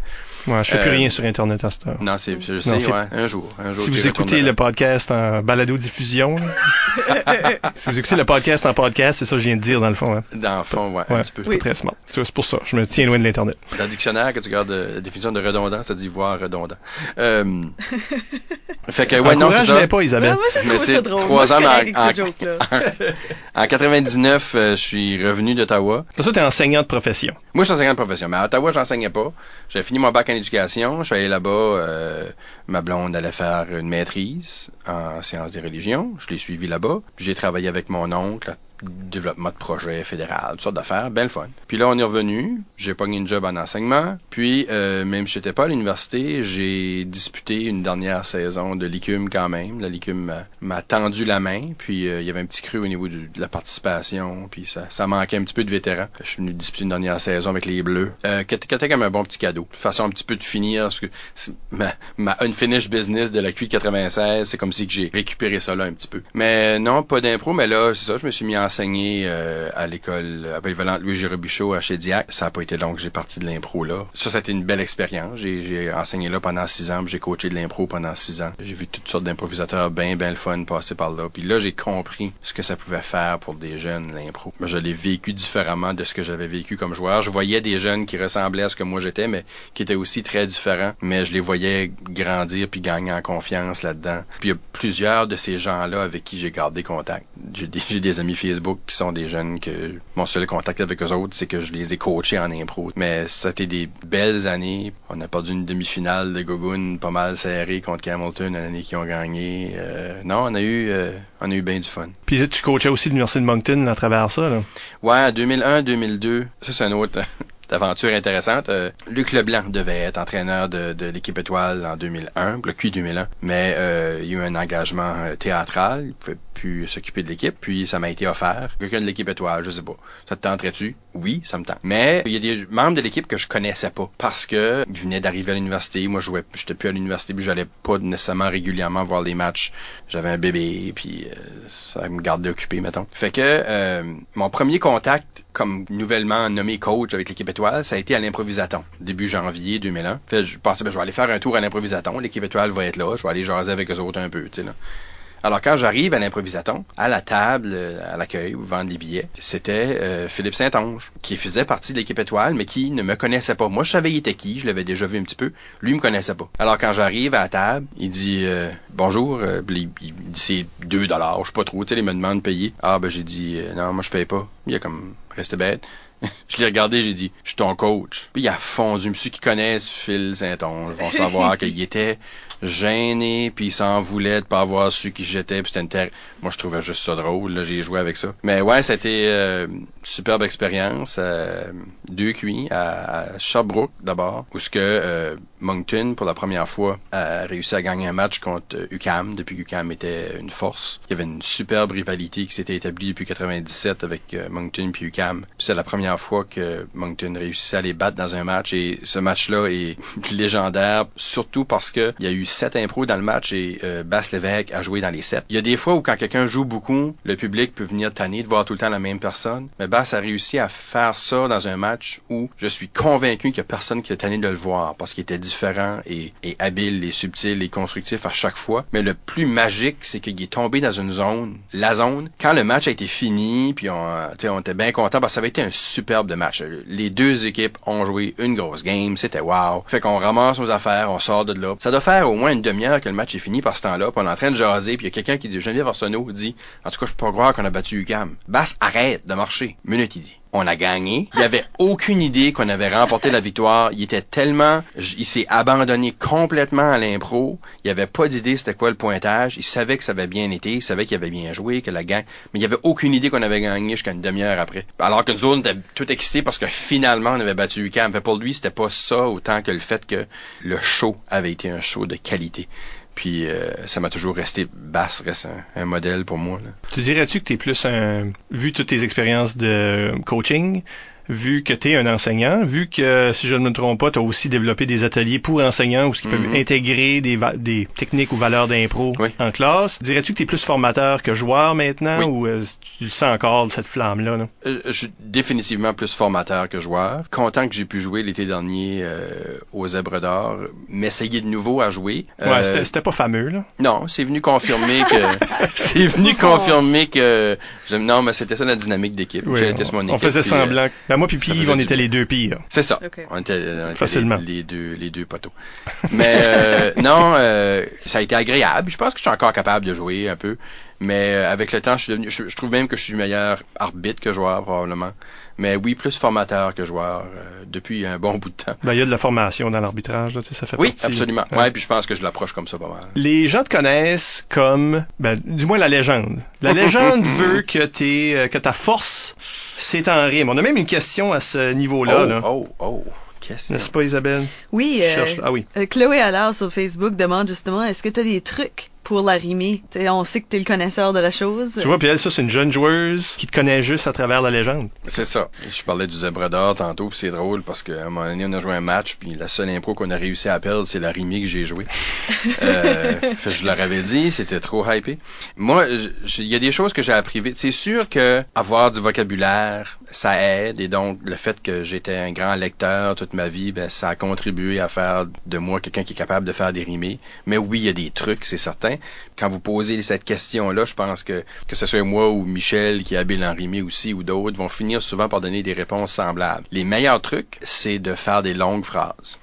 Ouais, je fais plus Euh, rien sur Internet à cette heure. non, c'est, je Non, sais, c'est- ouais, un jour, un jour. Si vous écoutez le podcast en balado-diffusion, si vous écoutez le podcast en podcast, c'est ça que je viens de dire dans le fond. Hein. Dans le fond, ouais, Ouais, un petit peu. c'est pas très smart. Tu vois, C'est pour ça, je me tiens loin de l'Internet. Dans le dictionnaire, que tu regardes euh, la définition de redondant, ça dit voir redondant. Euh, fait que, ouais, non, c'est ça. Pas, Isabelle. Moi, j'ai Mais trouvé tu sais, ça drôle. trois Moi, ans, en-. En 99, euh, je suis revenu d'Ottawa. Pour ça, t'es enseignant de profession. Moi, je suis enseignant de profession, mais à Ottawa, j'enseignais pas. J'avais fini mon bac éducation. Je suis allé là-bas. euh, ma blonde allait faire une maîtrise en sciences des religions. Je l'ai suivi là-bas. J'ai travaillé avec mon oncle développement de projet fédéral, toutes sortes d'affaires, bien le fun. Puis là, on est revenu, j'ai pogné une job en enseignement, puis euh, même si j'étais pas à l'université, j'ai disputé une dernière saison de l'ICUM quand même. La l'ICUM m'a tendu la main, puis euh, il y avait un petit cru au niveau de, la participation, puis ça, ça manquait un petit peu de vétérans. Je suis venu disputer une dernière saison avec les Bleus, euh, qui était comme un bon petit cadeau. De façon un petit peu de finir, parce que ma, ma unfinished business de la QI 96, c'est comme si j'ai récupéré ça là un petit peu. Mais non, pas d'impro, mais là, c'est ça, je me suis mis à enseigner euh, à l'école à Bellevalente Louis Bichot à Chédiac. Ça a pas été long que j'ai parti de l'impro là. Ça, ça a été une belle expérience. J'ai enseigné là pendant six ans, j'ai coaché de l'impro pendant six ans. J'ai vu toutes sortes d'improvisateurs bien, bien le fun passer par là. Puis là, j'ai compris ce que ça pouvait faire pour des jeunes, l'impro. Je l'ai vécu différemment de ce que j'avais vécu comme joueur. Je voyais des jeunes qui ressemblaient à ce que moi j'étais, mais qui étaient aussi très différents. Mais je les voyais grandir puis gagner en confiance là-dedans. Puis il y a plusieurs de ces gens-là avec qui j'ai gardé contact. J'ai des, amis Facebook qui sont des jeunes que mon seul contact avec eux autres, c'est que je les ai coachés en impro. Mais ça a été des belles années. On a perdu une demi-finale de Gogun pas mal serrée contre Hamilton l'année qui ont gagné. Euh, non, on a eu euh, on a eu bien du fun. Puis tu coachais aussi l'Université de Moncton à travers ça, là? Ouais, 2001-2002. Ça, c'est un autre aventure intéressante. Euh, Luc Leblanc devait être entraîneur de, de l'équipe étoile en 2001, le Q 2001, mais euh, il y a eu un engagement euh, théâtral, il pouvait plus s'occuper de l'équipe, puis ça m'a été offert. Quelqu'un de l'équipe étoile, je sais pas. Ça te tenterait-tu? Oui, ça me tente. Mais il y a des membres de l'équipe que je connaissais pas parce que ils venaient d'arriver à l'université, moi je jouais, j'étais plus à l'université, puis j'allais pas nécessairement régulièrement voir les matchs. J'avais un bébé, puis ça me gardait occupé, mettons. Fait que mon premier contact comme nouvellement nommé coach avec l'équipe étoile, ça a été à l'improvisaton, début janvier 2001. Fait, je pensais, ben, je vais aller faire un tour à l'improvisaton, l'équipe étoile va être là, je vais aller jaser avec eux autres un peu, tu sais, là. Alors quand j'arrive à l'improvisaton, à la table, euh, à l'accueil, où vendent les billets, c'était euh, Philippe Saint-Onge, qui faisait partie de l'équipe étoile, mais qui ne me connaissait pas. Moi, je savais il était qui, je l'avais déjà vu un petit peu. Lui, me connaissait pas. Alors quand j'arrive à la table, il dit euh, bonjour, il, dit c'est 2 dollars, je sais pas trop, tu sais, il me demande de payer. Ah ben j'ai dit non, moi je paye pas. Il a comme resté bête. je l'ai regardé, j'ai dit, je suis ton coach. Puis il a fondu. Ceux qui connaissent Phil Saint-Onge vont savoir qu'il était gêné, puis il s'en voulait de pas avoir su qui j'étais, puis c'était une Moi, je trouvais juste ça drôle, là, j'ai joué avec ça. Mais ouais, c'était euh, une superbe expérience. Euh, deux cuits à, Sherbrooke, d'abord, où ce que euh, Moncton, pour la première fois, a réussi à gagner un match contre UCAM, depuis qu'UCAM était une force. Il y avait une superbe rivalité qui s'était établie depuis 97 avec Moncton puis UCAM. C'est la première fois que Moncton réussissait à les battre dans un match, et ce match-là est légendaire, surtout parce que il y a eu sept impros dans le match et euh, Basse Lévesque a joué dans les sept. Il y a des fois où quand quelqu'un joue beaucoup, le public peut venir tanner de voir tout le temps la même personne. Mais Basse a réussi à faire ça dans un match où je suis convaincu qu'il y a personne qui est tanné de le voir parce qu'il était différent et, habile et subtil et constructif à chaque fois. Mais le plus magique, c'est qu'il est tombé dans une zone, la zone, quand le match a été fini, puis on était bien content ça avait été un superbe match. Les deux équipes ont joué une grosse game, c'était wow. Fait qu'on ramasse nos affaires, on sort de là. Ça doit faire au moins une demi-heure que le match est fini par ce temps-là, puis on est en train de jaser, puis il y a quelqu'un qui dit, Geneviève Arsenault dit, en tout cas, je peux pas croire qu'on a battu UCAM. Basse, arrête de marcher. Minute, il dit on a gagné. Il avait aucune idée qu'on avait remporté la victoire. Il était tellement, il s'est abandonné complètement à l'impro. Il avait pas d'idée c'était quoi le pointage. Il savait que ça avait bien été. Il savait qu'il avait bien joué, que la gang, mais il avait aucune idée qu'on avait gagné jusqu'à une demi-heure après. Alors que nous était tout excités parce que finalement, on avait battu UCAM. Fait pour lui, c'était pas ça autant que le fait que le show avait été un show de qualité. Puis euh, ça m'a toujours resté basse, reste un, modèle pour moi. Tu dirais-tu que tu es plus un vu toutes tes expériences de coaching, vu que tu es un enseignant, vu que, si je ne me trompe pas, tu as aussi développé des ateliers pour enseignants où ils peuvent mhm. intégrer des, des techniques ou valeurs d'impro en classe. Dirais-tu que tu es plus formateur que joueur maintenant ou euh, tu sens encore cette flamme-là? Euh, je suis définitivement plus formateur que joueur. Content que j'ai pu jouer l'été dernier euh, aux Zèbres d'Or, m'essayer de nouveau à jouer. Ouais, c'était pas fameux, là. Non, c'est venu confirmer que... c'est venu confirmer que... Non, mais c'était ça la dynamique d'équipe. Oui, on, on, faisait semblant. Ben, moi puis Yves, on était les deux pires. C'est ça. On était, Facilement. Les, deux, les deux poteaux. Mais euh, non, euh, ça a été agréable. Je pense que je suis encore capable de jouer un peu. Mais euh, avec le temps, je suis devenu, je, trouve même que je suis meilleur arbitre que joueur probablement. Mais oui, plus formateur que joueur euh, depuis un bon bout de temps. Ben, il y a de la formation dans l'arbitrage, là, tu sais, ça fait Oui, partie. absolument. Ouais. Ouais, puis je pense que je l'approche comme ça pas mal. Les gens te connaissent comme, ben, du moins la légende. La légende veut que t'es, euh, que ta force, c'est en rime. On a même une question à ce niveau-là, oh, là. oh, oh, question. N'est-ce pas, Isabelle? Oui, euh, Cherche- Ah oui. euh, Chloé Allard sur Facebook demande justement, est-ce que tu as des trucs pour la rimer? T'sais, on sait que tu es le connaisseur de la chose. Tu vois, puis elle, ça, c'est une jeune joueuse qui te connaît juste à travers la légende. C'est ça. Je parlais du zèbre d'or tantôt, puis c'est drôle parce qu'à un moment donné, on a joué un match, puis la seule impro qu'on a réussi à perdre, c'est la rimée que j'ai jouée. euh, fait, je leur avais dit, c'était trop hypé. Moi, il y a des choses que j'ai appris vite. C'est sûr que avoir du vocabulaire, ça aide, et donc le fait que j'étais un grand lecteur toute ma vie, ben, ça a contribué à faire de moi quelqu'un qui est capable de faire des rimés. Mais oui, il y a des trucs, c'est certain. Quand vous posez cette question-là, je pense que que ce soit moi ou Michel qui est habile en rimé aussi ou d'autres vont finir souvent par donner des réponses semblables. Les meilleurs trucs, c'est de faire des longues phrases.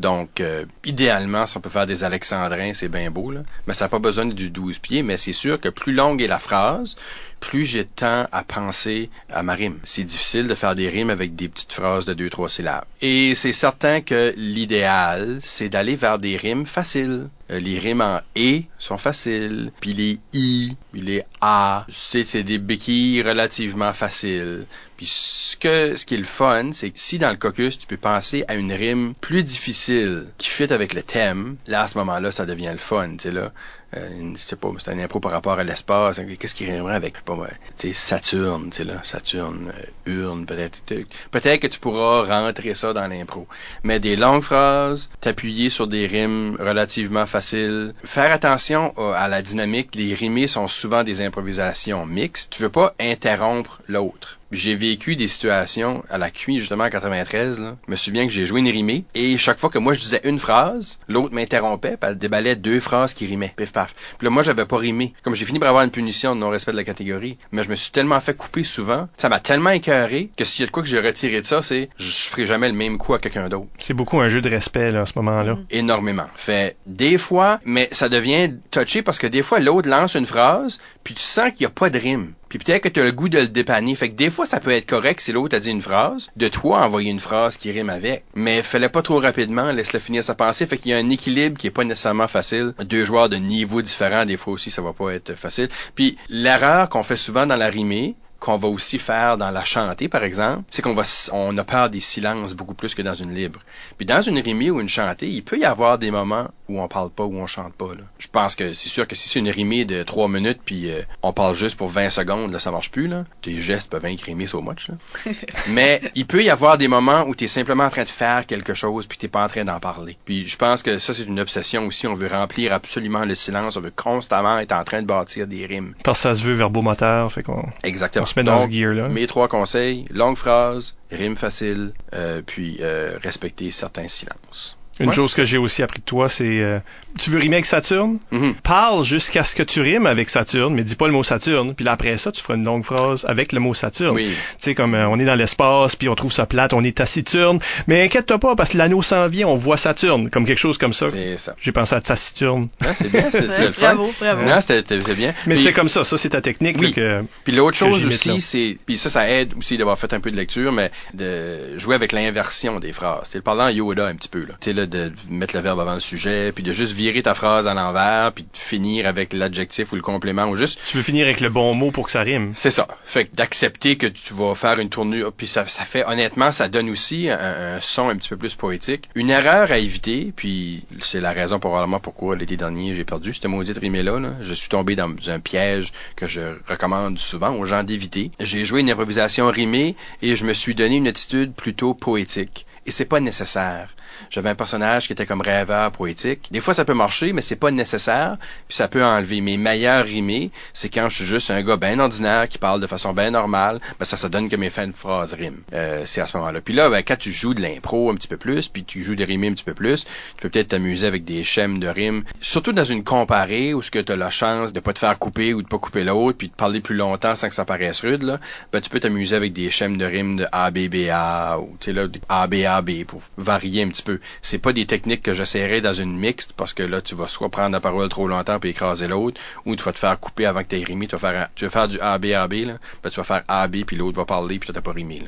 Donc, euh, idéalement, si on peut faire des alexandrins, c'est bien beau, là. mais ça n'a pas besoin du 12 pieds, mais c'est sûr que plus longue est la phrase, plus j'ai de temps à penser à ma rime. C'est difficile de faire des rimes avec des petites phrases de deux, trois syllabes. Et c'est certain que l'idéal, c'est d'aller vers des rimes faciles. Euh, les rimes en et sont faciles, puis les i, puis les a, c'est des béquilles relativement faciles. Puis ce que ce qui est le fun, c'est que si dans le caucus tu peux penser à une rime plus difficile qui fit avec le thème, là à ce moment-là ça devient le fun, tu sais là. Euh, sais pas, c'est un impro par rapport à l'espace. hein, Qu'est-ce qui rimerait avec, je sais pas tu sais, Saturne, tu sais là, Saturne, euh, urne, peut-être. Peut-être que tu pourras rentrer ça dans l'impro. Mais des longues phrases, t'appuyer sur des rimes relativement faciles. Faire attention euh, à la dynamique. Les rimés sont souvent des improvisations mixtes. Tu veux pas interrompre l'autre. J'ai vécu des situations à la QI justement en 93. Là. Je me souviens que j'ai joué une rimée et chaque fois que moi je disais une phrase, l'autre m'interrompait, puis elle déballait deux phrases qui rimaient. Pif paf. Puis là moi j'avais pas rimé. Comme j'ai fini par avoir une punition de non-respect de la catégorie, mais je me suis tellement fait couper souvent, ça m'a tellement écœuré que s'il y a de quoi que j'ai retiré de ça, c'est je ferai jamais le même coup à quelqu'un d'autre C'est beaucoup un jeu de respect, là, en ce moment-là. énormément. Fait des fois, mais ça devient touché parce que des fois l'autre lance une phrase, puis tu sens qu'il n'y a pas de rime. Puis peut-être que tu le goût de le dépanner. Fait que des fois, ça peut être correct si l'autre a dit une phrase, de toi envoyer une phrase qui rime avec. Mais fallait pas trop rapidement, laisse-le finir sa pensée. Fait qu'il y a un équilibre qui est pas nécessairement facile. Deux joueurs de niveaux différents, des fois aussi, ça va pas être facile. Puis l'erreur qu'on fait souvent dans la rimée, qu'on va aussi faire dans la chantée, par exemple, c'est qu'on va, on a peur des silences beaucoup plus que dans une libre. Puis dans une rimée ou une chantée, il peut y avoir des moments où on parle pas, où on chante pas. Là. Je pense que c'est sûr que si c'est une rimée de trois minutes, puis euh, on parle juste pour 20 secondes, là, ça marche plus. Là. Tes gestes peuvent être rimés so much. Là. Mais il peut y avoir des moments où tu es simplement en train de faire quelque chose, puis t'es pas en train d'en parler. Puis je pense que ça, c'est une obsession aussi. On veut remplir absolument le silence. On veut constamment être en train de bâtir des rimes. Parce que ça se veut verbomoteur, fait qu'on Exactement. On se met dans Donc, ce gear-là. mes trois conseils, longue phrase, rime facile, euh, puis euh, respecter certains silences. Une Ouais. chose que j'ai aussi appris de toi, c'est euh, tu veux rimer avec Saturne? Mhm. Parle jusqu'à ce que tu rimes avec Saturne, mais dis pas le mot Saturne. Puis là, après ça, tu feras une longue phrase avec le mot Saturne. Oui. Tu sais, comme euh, on est dans l'espace, puis on trouve ça plate, on est taciturne. Mais inquiète-toi pas, parce que l'anneau s'en vient, on voit Saturne, comme quelque chose comme ça. C'est ça. J'ai pensé à Taciturne. Ah, c'est bien, c'est c'est le fun. bravo, bravo. Non, c'était c'était bien. Mais c'est comme ça, ça c'est ta technique. Oui. là, que... Puis l'autre chose aussi, c'est puis ça, ça aide aussi d'avoir fait un peu de lecture, mais de jouer avec l'inversion des phrases. Tu le parlant Yoda un petit peu là de mettre le verbe avant le sujet, puis de juste virer ta phrase à l'envers, puis de finir avec l'adjectif ou le complément ou juste Tu veux finir avec le bon mot pour que ça rime. c'est ça. Fait que d'accepter que tu vas faire une tournure, puis ça, ça fait honnêtement, ça donne aussi un, un son un petit peu plus poétique. Une erreur à éviter, puis c'est la raison probablement pourquoi l'été dernier j'ai perdu cette maudite rimée-là. Là. Je suis tombé dans un piège que je recommande souvent aux gens d'éviter. J'ai joué une improvisation rimée et je me suis donné une attitude plutôt poétique. Et c'est pas nécessaire. J'avais un personnage qui était comme rêveur poétique. Des fois, ça peut marcher, mais c'est pas nécessaire. Puis ça peut enlever. Mes meilleurs rimés, c'est quand je suis juste un gars bien ordinaire qui parle de façon bien normale. Ben ça, ça donne que mes fins de phrase riment. Euh, c'est à ce moment-là. Puis là, ben, quand tu joues de l'impro un petit peu plus, puis tu joues des rimés un petit peu plus, tu peux peut-être t'amuser avec des schèmes de rimes. Surtout dans une comparée où ce que tu as la chance de pas te faire couper ou de pas couper l'autre, puis de parler plus longtemps sans que ça paraisse rude, là, ben, tu peux t'amuser avec des schèmes de rimes de A, B, B, A, ou tu sais là, A, B, A, B, pour varier un petit peu peu. C'est pas des techniques que j'essaierai dans une mixte parce que là, tu vas soit prendre la parole trop longtemps puis écraser l'autre, ou tu vas te faire couper avant que tu aies rimé. Tu vas faire, tu vas faire du AB, AB, là. Ben, tu vas faire AB puis l'autre va parler puis t'as pas rimé,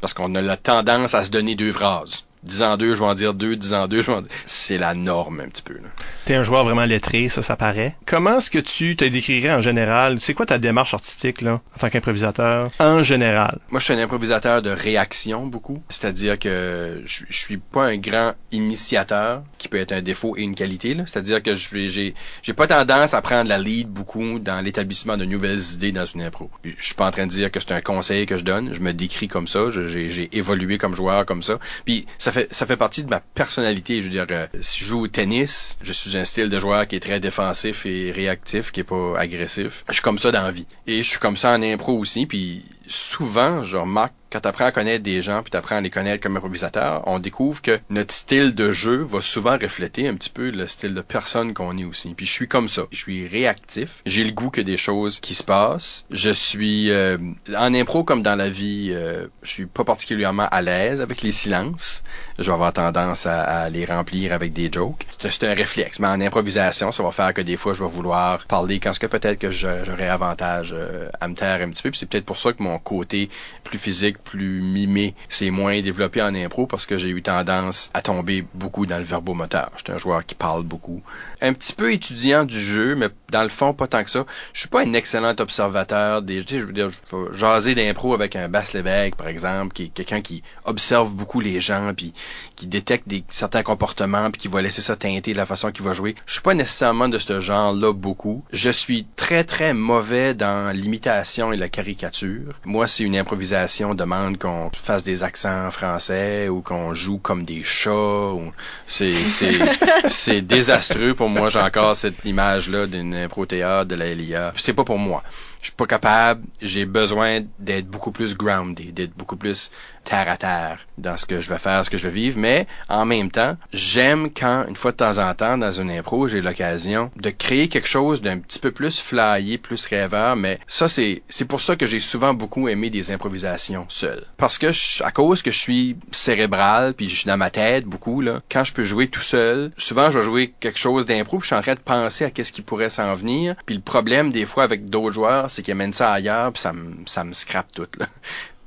parce qu'on a la tendance à se donner deux phrases. 10 en 2, je vais en dire 2, 10 en 2, je vais en dire... C'est la norme un petit peu. Là. T'es un joueur vraiment lettré, ça, ça paraît. Comment est-ce que tu te décrirais en général? C'est quoi ta démarche artistique, là, en tant qu'improvisateur, en général? Moi, je suis un improvisateur de réaction, beaucoup. C'est-à-dire que je, je suis pas un grand initiateur, qui peut être un défaut et une qualité, là. C'est-à-dire que j'ai, pas tendance à prendre la lead beaucoup dans l'établissement de nouvelles idées dans une impro. Je suis pas en train de dire que c'est un conseil que je donne. Je me décris comme ça. J'ai évolué comme joueur comme ça. Puis ça ça fait partie de ma personnalité. Je veux dire, euh, si je joue au tennis, je suis un style de joueur qui est très défensif et réactif, qui est pas agressif. Je suis comme ça dans la vie. Et je suis comme ça en impro aussi. Puis souvent, je remarque quand tu apprends à connaître des gens puis tu apprends à les connaître comme improvisateur, on découvre que notre style de jeu va souvent refléter un petit peu le style de personne qu'on est aussi. Puis je suis comme ça. Je suis réactif. J'ai le goût que des choses qui se passent. Je suis euh, en impro comme dans la vie, euh, je suis pas particulièrement à l'aise avec les silences. Je vais avoir tendance à, les remplir avec des jokes. C'est un réflexe. Mais en improvisation, ça va faire que des fois, je vais vouloir parler quand ce que peut-être que j'aurais avantage euh, à me taire un petit peu. Puis c'est peut-être pour ça que mon côté plus physique, plus mimé, c'est moins développé en impro parce que j'ai eu tendance à tomber beaucoup dans le verbomoteur. J'étais un joueur qui parle beaucoup. Un petit peu étudiant du jeu, mais dans le fond, pas tant que ça. Je suis pas un excellent observateur des, je veux dire, je vais jaser d'impro avec un Basse Lévesque, par exemple, qui est quelqu'un qui observe beaucoup les gens, puis qui détecte des, certains comportements, puis qui va laisser ça teinter la façon qu'il va jouer. Je suis pas nécessairement de ce genre-là beaucoup. Je suis très, très mauvais dans l'imitation et la caricature. Moi, si une improvisation demande qu'on fasse des accents français ou qu'on joue comme des chats, ou... c'est, c'est, c'est désastreux pour moi. J'ai encore cette image-là d'une impro-théâtre de la LIA. C'est pas pour moi. Je suis pas capable. J'ai besoin d'être beaucoup plus grounded, d'être beaucoup plus terre à terre dans ce que je vais faire, ce que je vais vivre. Mais en même temps, j'aime quand, une fois de temps en temps, dans une impro, j'ai l'occasion de créer quelque chose d'un petit peu plus flyé, plus rêveur. Mais ça, c'est, c'est pour ça que j'ai souvent beaucoup aimé des improvisations seules. Parce que je, à cause que je suis cérébral, puis je suis dans ma tête beaucoup, là, quand je peux jouer tout seul, souvent je vais jouer quelque chose d'impro, puis je suis en train de penser à qu'est-ce qui pourrait s'en venir. Puis le problème, des fois, avec d'autres joueurs, c'est qu'ils amènent ça ailleurs, puis ça me, ça me scrape tout.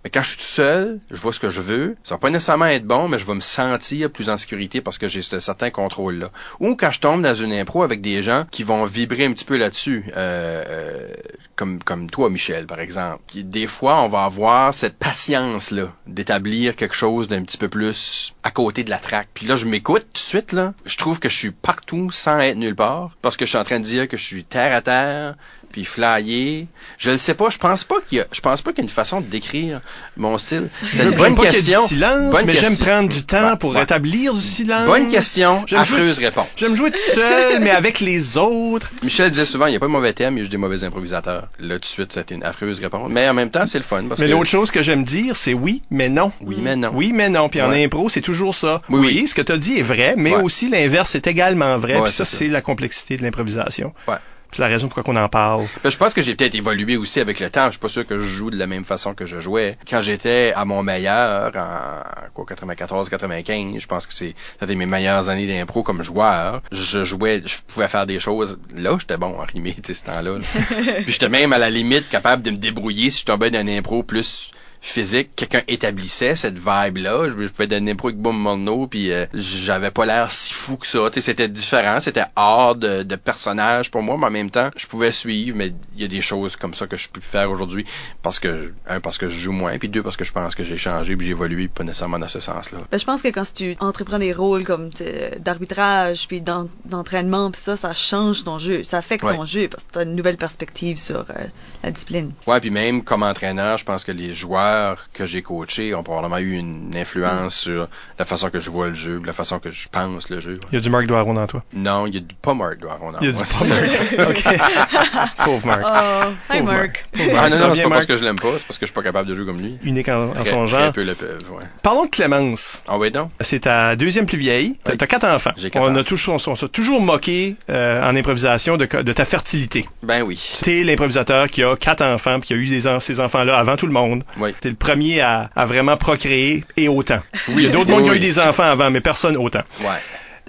Mais quand je suis tout seul, je vois ce que je veux. Ça va pas nécessairement être bon, mais je vais me sentir plus en sécurité parce que j'ai ce certain contrôle-là. Ou quand je tombe dans une impro avec des gens qui vont vibrer un petit peu là-dessus, euh, euh, comme toi, Michel, par exemple. Des fois, on va avoir cette patience-là d'établir quelque chose d'un petit peu plus à côté de la traque. Puis là, je m'écoute tout de suite, là. Je trouve que je suis partout sans être nulle part parce que je suis en train de dire que je suis terre à terre, puis flyer. Je le sais pas, je pense pas qu'il y a, je pense pas qu'il y a une façon de décrire mon style. C'est une bonne question. Du silence, bonne mais j'aime prendre du temps ouais, pour ouais. rétablir du silence. Bonne question, affreuse réponse. J'aime jouer tout seul, mais avec les autres. Michel disait souvent, il n'y a pas de mauvais thème, il y a juste des mauvais improvisateurs. Là, tout de suite, c'était une affreuse réponse. Mais en même temps, c'est le fun. Parce mais que... l'autre chose que j'aime dire, c'est oui, mais non. Oui, mais non. Oui, mais non. Puis en impro, c'est toujours ça. Oui, oui, oui. ce que tu as dit est vrai, mais aussi l'inverse est également vrai. Puis ça, c'est ça. c'est la complexité de l'improvisation. Ouais. C'est la raison pourquoi on en parle. Ben, je pense que j'ai peut-être évolué aussi avec le temps. Je suis pas sûr que je joue de la même façon que je jouais. Quand j'étais à mon meilleur, en quoi, 94, 95, je pense que c'est, c'était mes meilleures années d'impro comme joueur. Je jouais, je pouvais faire des choses. Là, j'étais bon en rimer, tu sais, ce temps-là. là. Puis j'étais même à la limite capable de me débrouiller si je tombais dans un impro plus physique, quelqu'un établissait cette vibe-là. Je, je pouvais donner avec Boom Mono, puis euh, j'avais pas l'air si fou que ça. C'était différent, c'était hors de, de personnage pour moi, mais en même temps, je pouvais suivre, mais il y a des choses comme ça que je peux faire aujourd'hui parce que un parce que je joue moins, puis deux parce que je pense que j'ai changé, puis j'ai évolué, pas nécessairement dans ce sens-là. Ben, je pense que quand tu entreprends des rôles comme d'arbitrage, puis d'entraînement, puis ça, ça change ton jeu, ça affecte Ouais. ton jeu parce que tu as une nouvelle perspective sur euh, la discipline. Ouais, puis même comme entraîneur, je pense que les joueurs que j'ai coachés ont probablement eu une influence sur la façon que je vois le jeu, la façon que je pense le jeu. Il y a du Marc Doiron dans toi. Non, il y a du pas Mark Doiron dans Il y a du moi, pas Marc. OK. Pauvre Marc. Oh, hi. Pauvre Ah Marc. non, non, c'est pas parce Marc? que je l'aime pas, c'est parce que je suis pas capable de jouer comme lui. Unique en, son genre. peu le peu, ouais. Parlons de Clémence. Ah ouais donc? C'est ta deuxième plus vieille. T'as Oui. t'as quatre enfants. J'ai quatre on, a toujours, on s'est toujours moqué euh, en improvisation de, de ta fertilité. Ben oui. T'es l'improvisateur qui a quatre enfants puis qui a eu des ces enfants-là avant tout le monde. Oui. T'es le premier à, à vraiment procréer et autant. Oui, il y a d'autres mondes qui ont eu des enfants avant, mais personne autant. Ouais.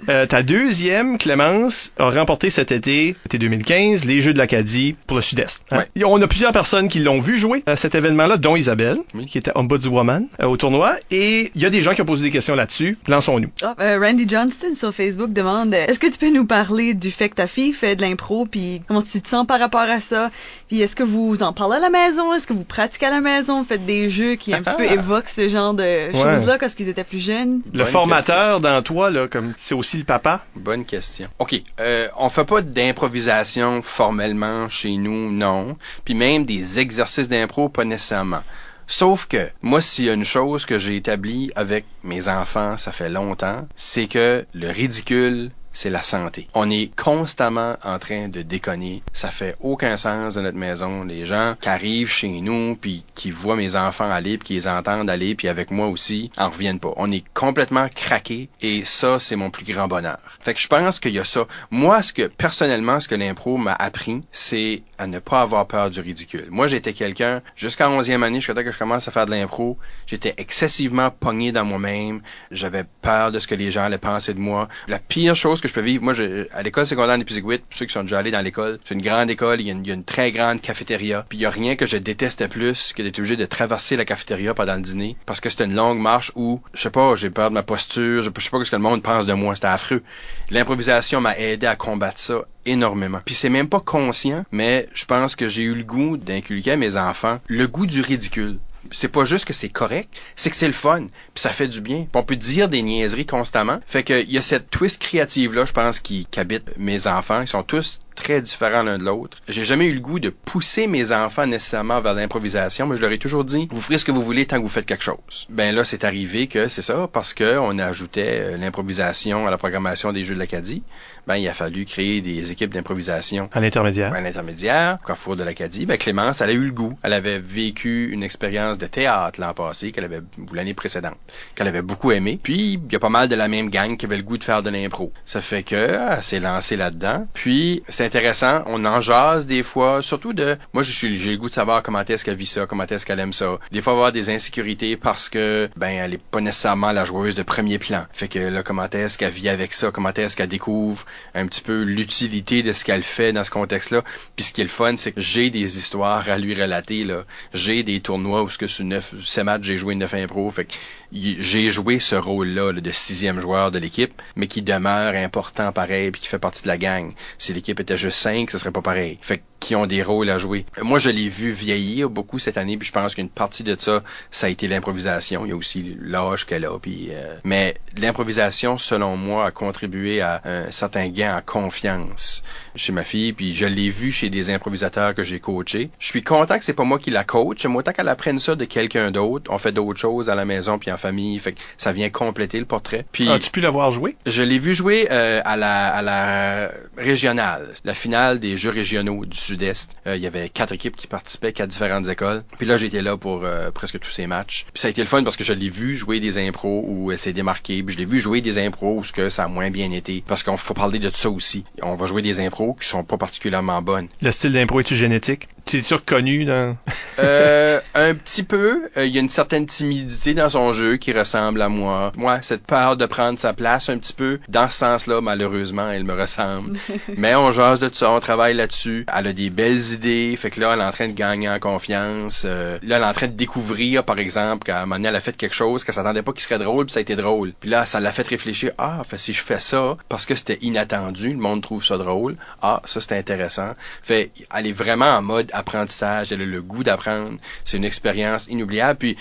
Euh, ta deuxième, Clémence, a remporté cet été, été 2015, les Jeux de l'Acadie pour le Sud-Est. Hein? Ouais. On a plusieurs personnes qui l'ont vu jouer à cet événement-là, dont Isabelle, Oui. qui était ombudswoman euh, au tournoi. Et il y a des gens qui ont posé des questions là-dessus. Lançons-nous. Ah, euh, Randy Johnston sur Facebook demande euh, Est-ce que tu peux nous parler du fait que ta fille fait de l'impro, puis comment tu te sens par rapport à ça? Puis est-ce que vous en parlez à la maison? Est-ce que vous pratiquez à la maison? Faites des jeux qui un petit peu évoquent ce genre de choses-là quand ils étaient plus jeunes? Le Bonne formateur dans toi, là, comme c'est aussi le papa? Bonne question. OK. Euh, on fait pas d'improvisation formellement chez nous, non. Puis même des exercices d'impro, pas nécessairement. Sauf que, moi, s'il y a une chose que j'ai établie avec mes enfants, ça fait longtemps, c'est que le ridicule, c'est la santé. On est constamment en train de déconner. Ça fait aucun sens de notre maison. Les gens qui arrivent chez nous, puis qui voient mes enfants aller, puis qui les entendent aller, puis avec moi aussi, en reviennent pas. On est complètement craqué et ça, c'est mon plus grand bonheur. Fait que je pense qu'il y a ça. Moi, ce que, personnellement, ce que l'impro m'a appris, c'est à ne pas avoir peur du ridicule. Moi, j'étais quelqu'un, jusqu'à 11e année, jusqu'à que je commence à faire de l'impro, j'étais excessivement pogné dans moi-même. J'avais peur de ce que les gens allaient penser de moi. La pire chose que je peux vivre, moi, à l'école secondaire d'Épisiguit, ceux qui sont déjà allés dans l'école, c'est une grande école, il y, a une, il y a une très grande cafétéria, puis il y a rien que je détestais plus que d'être obligé de traverser la cafétéria pendant le dîner, parce que c'était une longue marche où, je sais pas, j'ai peur de ma posture, je, je sais pas ce que le monde pense de moi, c'était affreux. L'improvisation m'a aidé à combattre ça énormément. Puis c'est même pas conscient, mais je pense que j'ai eu le goût d'inculquer à mes enfants le goût du ridicule. C'est pas juste que c'est correct, c'est que c'est le fun, puis ça fait du bien. Puis on peut dire des niaiseries constamment. Fait que il y a cette twist créative là, je pense, qui, qui habite mes enfants. Ils sont tous très différents l'un de l'autre. J'ai jamais eu le goût de pousser mes enfants nécessairement vers l'improvisation, mais je leur ai toujours dit, vous ferez ce que vous voulez tant que vous faites quelque chose. Ben là, c'est arrivé que c'est ça, parce que on ajoutait euh, l'improvisation à la programmation des Jeux de l'Acadie. Ben, il a fallu créer des équipes d'improvisation À l'intermédiaire. à l'intermédiaire, au Carrefour de l'Acadie, ben Clémence, elle a eu le goût. Elle avait vécu une expérience de théâtre l'an passé, qu'elle avait ou l'année précédente, qu'elle avait beaucoup aimé. Puis il y a pas mal de la même gang qui avait le goût de faire de l'impro. Ça fait que elle s'est lancée là-dedans. Puis c'est intéressant, on en jase des fois, surtout de moi je suis j'ai le goût de savoir comment est-ce qu'elle vit ça, comment est-ce qu'elle aime ça. Des fois avoir des insécurités parce que ben elle est pas nécessairement la joueuse de premier plan. Fait que là comment est-ce qu'elle vit avec ça, comment est-ce qu'elle découvre un petit peu l'utilité de ce qu'elle fait dans ce contexte-là. Puis ce qui est le fun, c'est que j'ai des histoires à lui relater là. J'ai des tournois où ce que sur neuf, ces matchs j'ai joué neuf impro. Fait que j'ai joué ce rôle-là là, de sixième joueur de l'équipe, mais qui demeure important pareil, puis qui fait partie de la gang. Si l'équipe était juste cinq, ce serait pas pareil. Fait que qui ont des rôles à jouer. Moi, je l'ai vu vieillir beaucoup cette année, puis je pense qu'une partie de ça, ça a été l'improvisation. Il y a aussi l'âge qu'elle a, puis euh, mais l'improvisation, selon moi, a contribué à un certain gain en confiance chez ma fille, puis je l'ai vu chez des improvisateurs que j'ai coachés. Je suis content que c'est pas moi qui la coach, j'aime autant qu'elle apprenne ça de quelqu'un d'autre. On fait d'autres choses à la maison puis en famille, fait que ça vient compléter le portrait. Puis As-tu pu l'avoir joué? je l'ai vu jouer euh, à, la, à la régionale, la finale des Jeux régionaux du Sud-Est. Euh, il y avait quatre équipes qui participaient, quatre différentes écoles. Puis là, j'étais là pour euh, presque tous ces matchs. Puis ça a été le fun parce que je l'ai vu jouer des impros où elle s'est démarquée. Puis je l'ai vu jouer des impros où ce que ça a moins bien été. Parce qu'on faut parler de ça aussi. On va jouer des impros qui sont pas particulièrement bonnes. Le style d'impro est-tu génétique? Tu es reconnu dans... Euh, un petit peu. Euh, Il y a une certaine timidité dans son jeu qui ressemble à moi. Moi, cette peur de prendre sa place un petit peu. Dans ce sens-là, malheureusement, elle me ressemble. Mais on jase de tout ça, on travaille là-dessus. Elle a des belles idées. Fait que là, elle est en train de gagner en confiance. Euh, là, elle est en train de découvrir, par exemple, qu'à un moment donné, elle a fait quelque chose qu'elle s'attendait pas qu'il serait drôle, puis ça a été drôle. Puis là, ça l'a fait réfléchir. Ah, fait si je fais ça, parce que c'était inattendu, le monde trouve ça drôle. Ah, ça, c'est intéressant. Fait, elle est vraiment en mode apprentissage. Elle a le goût d'apprendre. C'est une expérience inoubliable. Puis,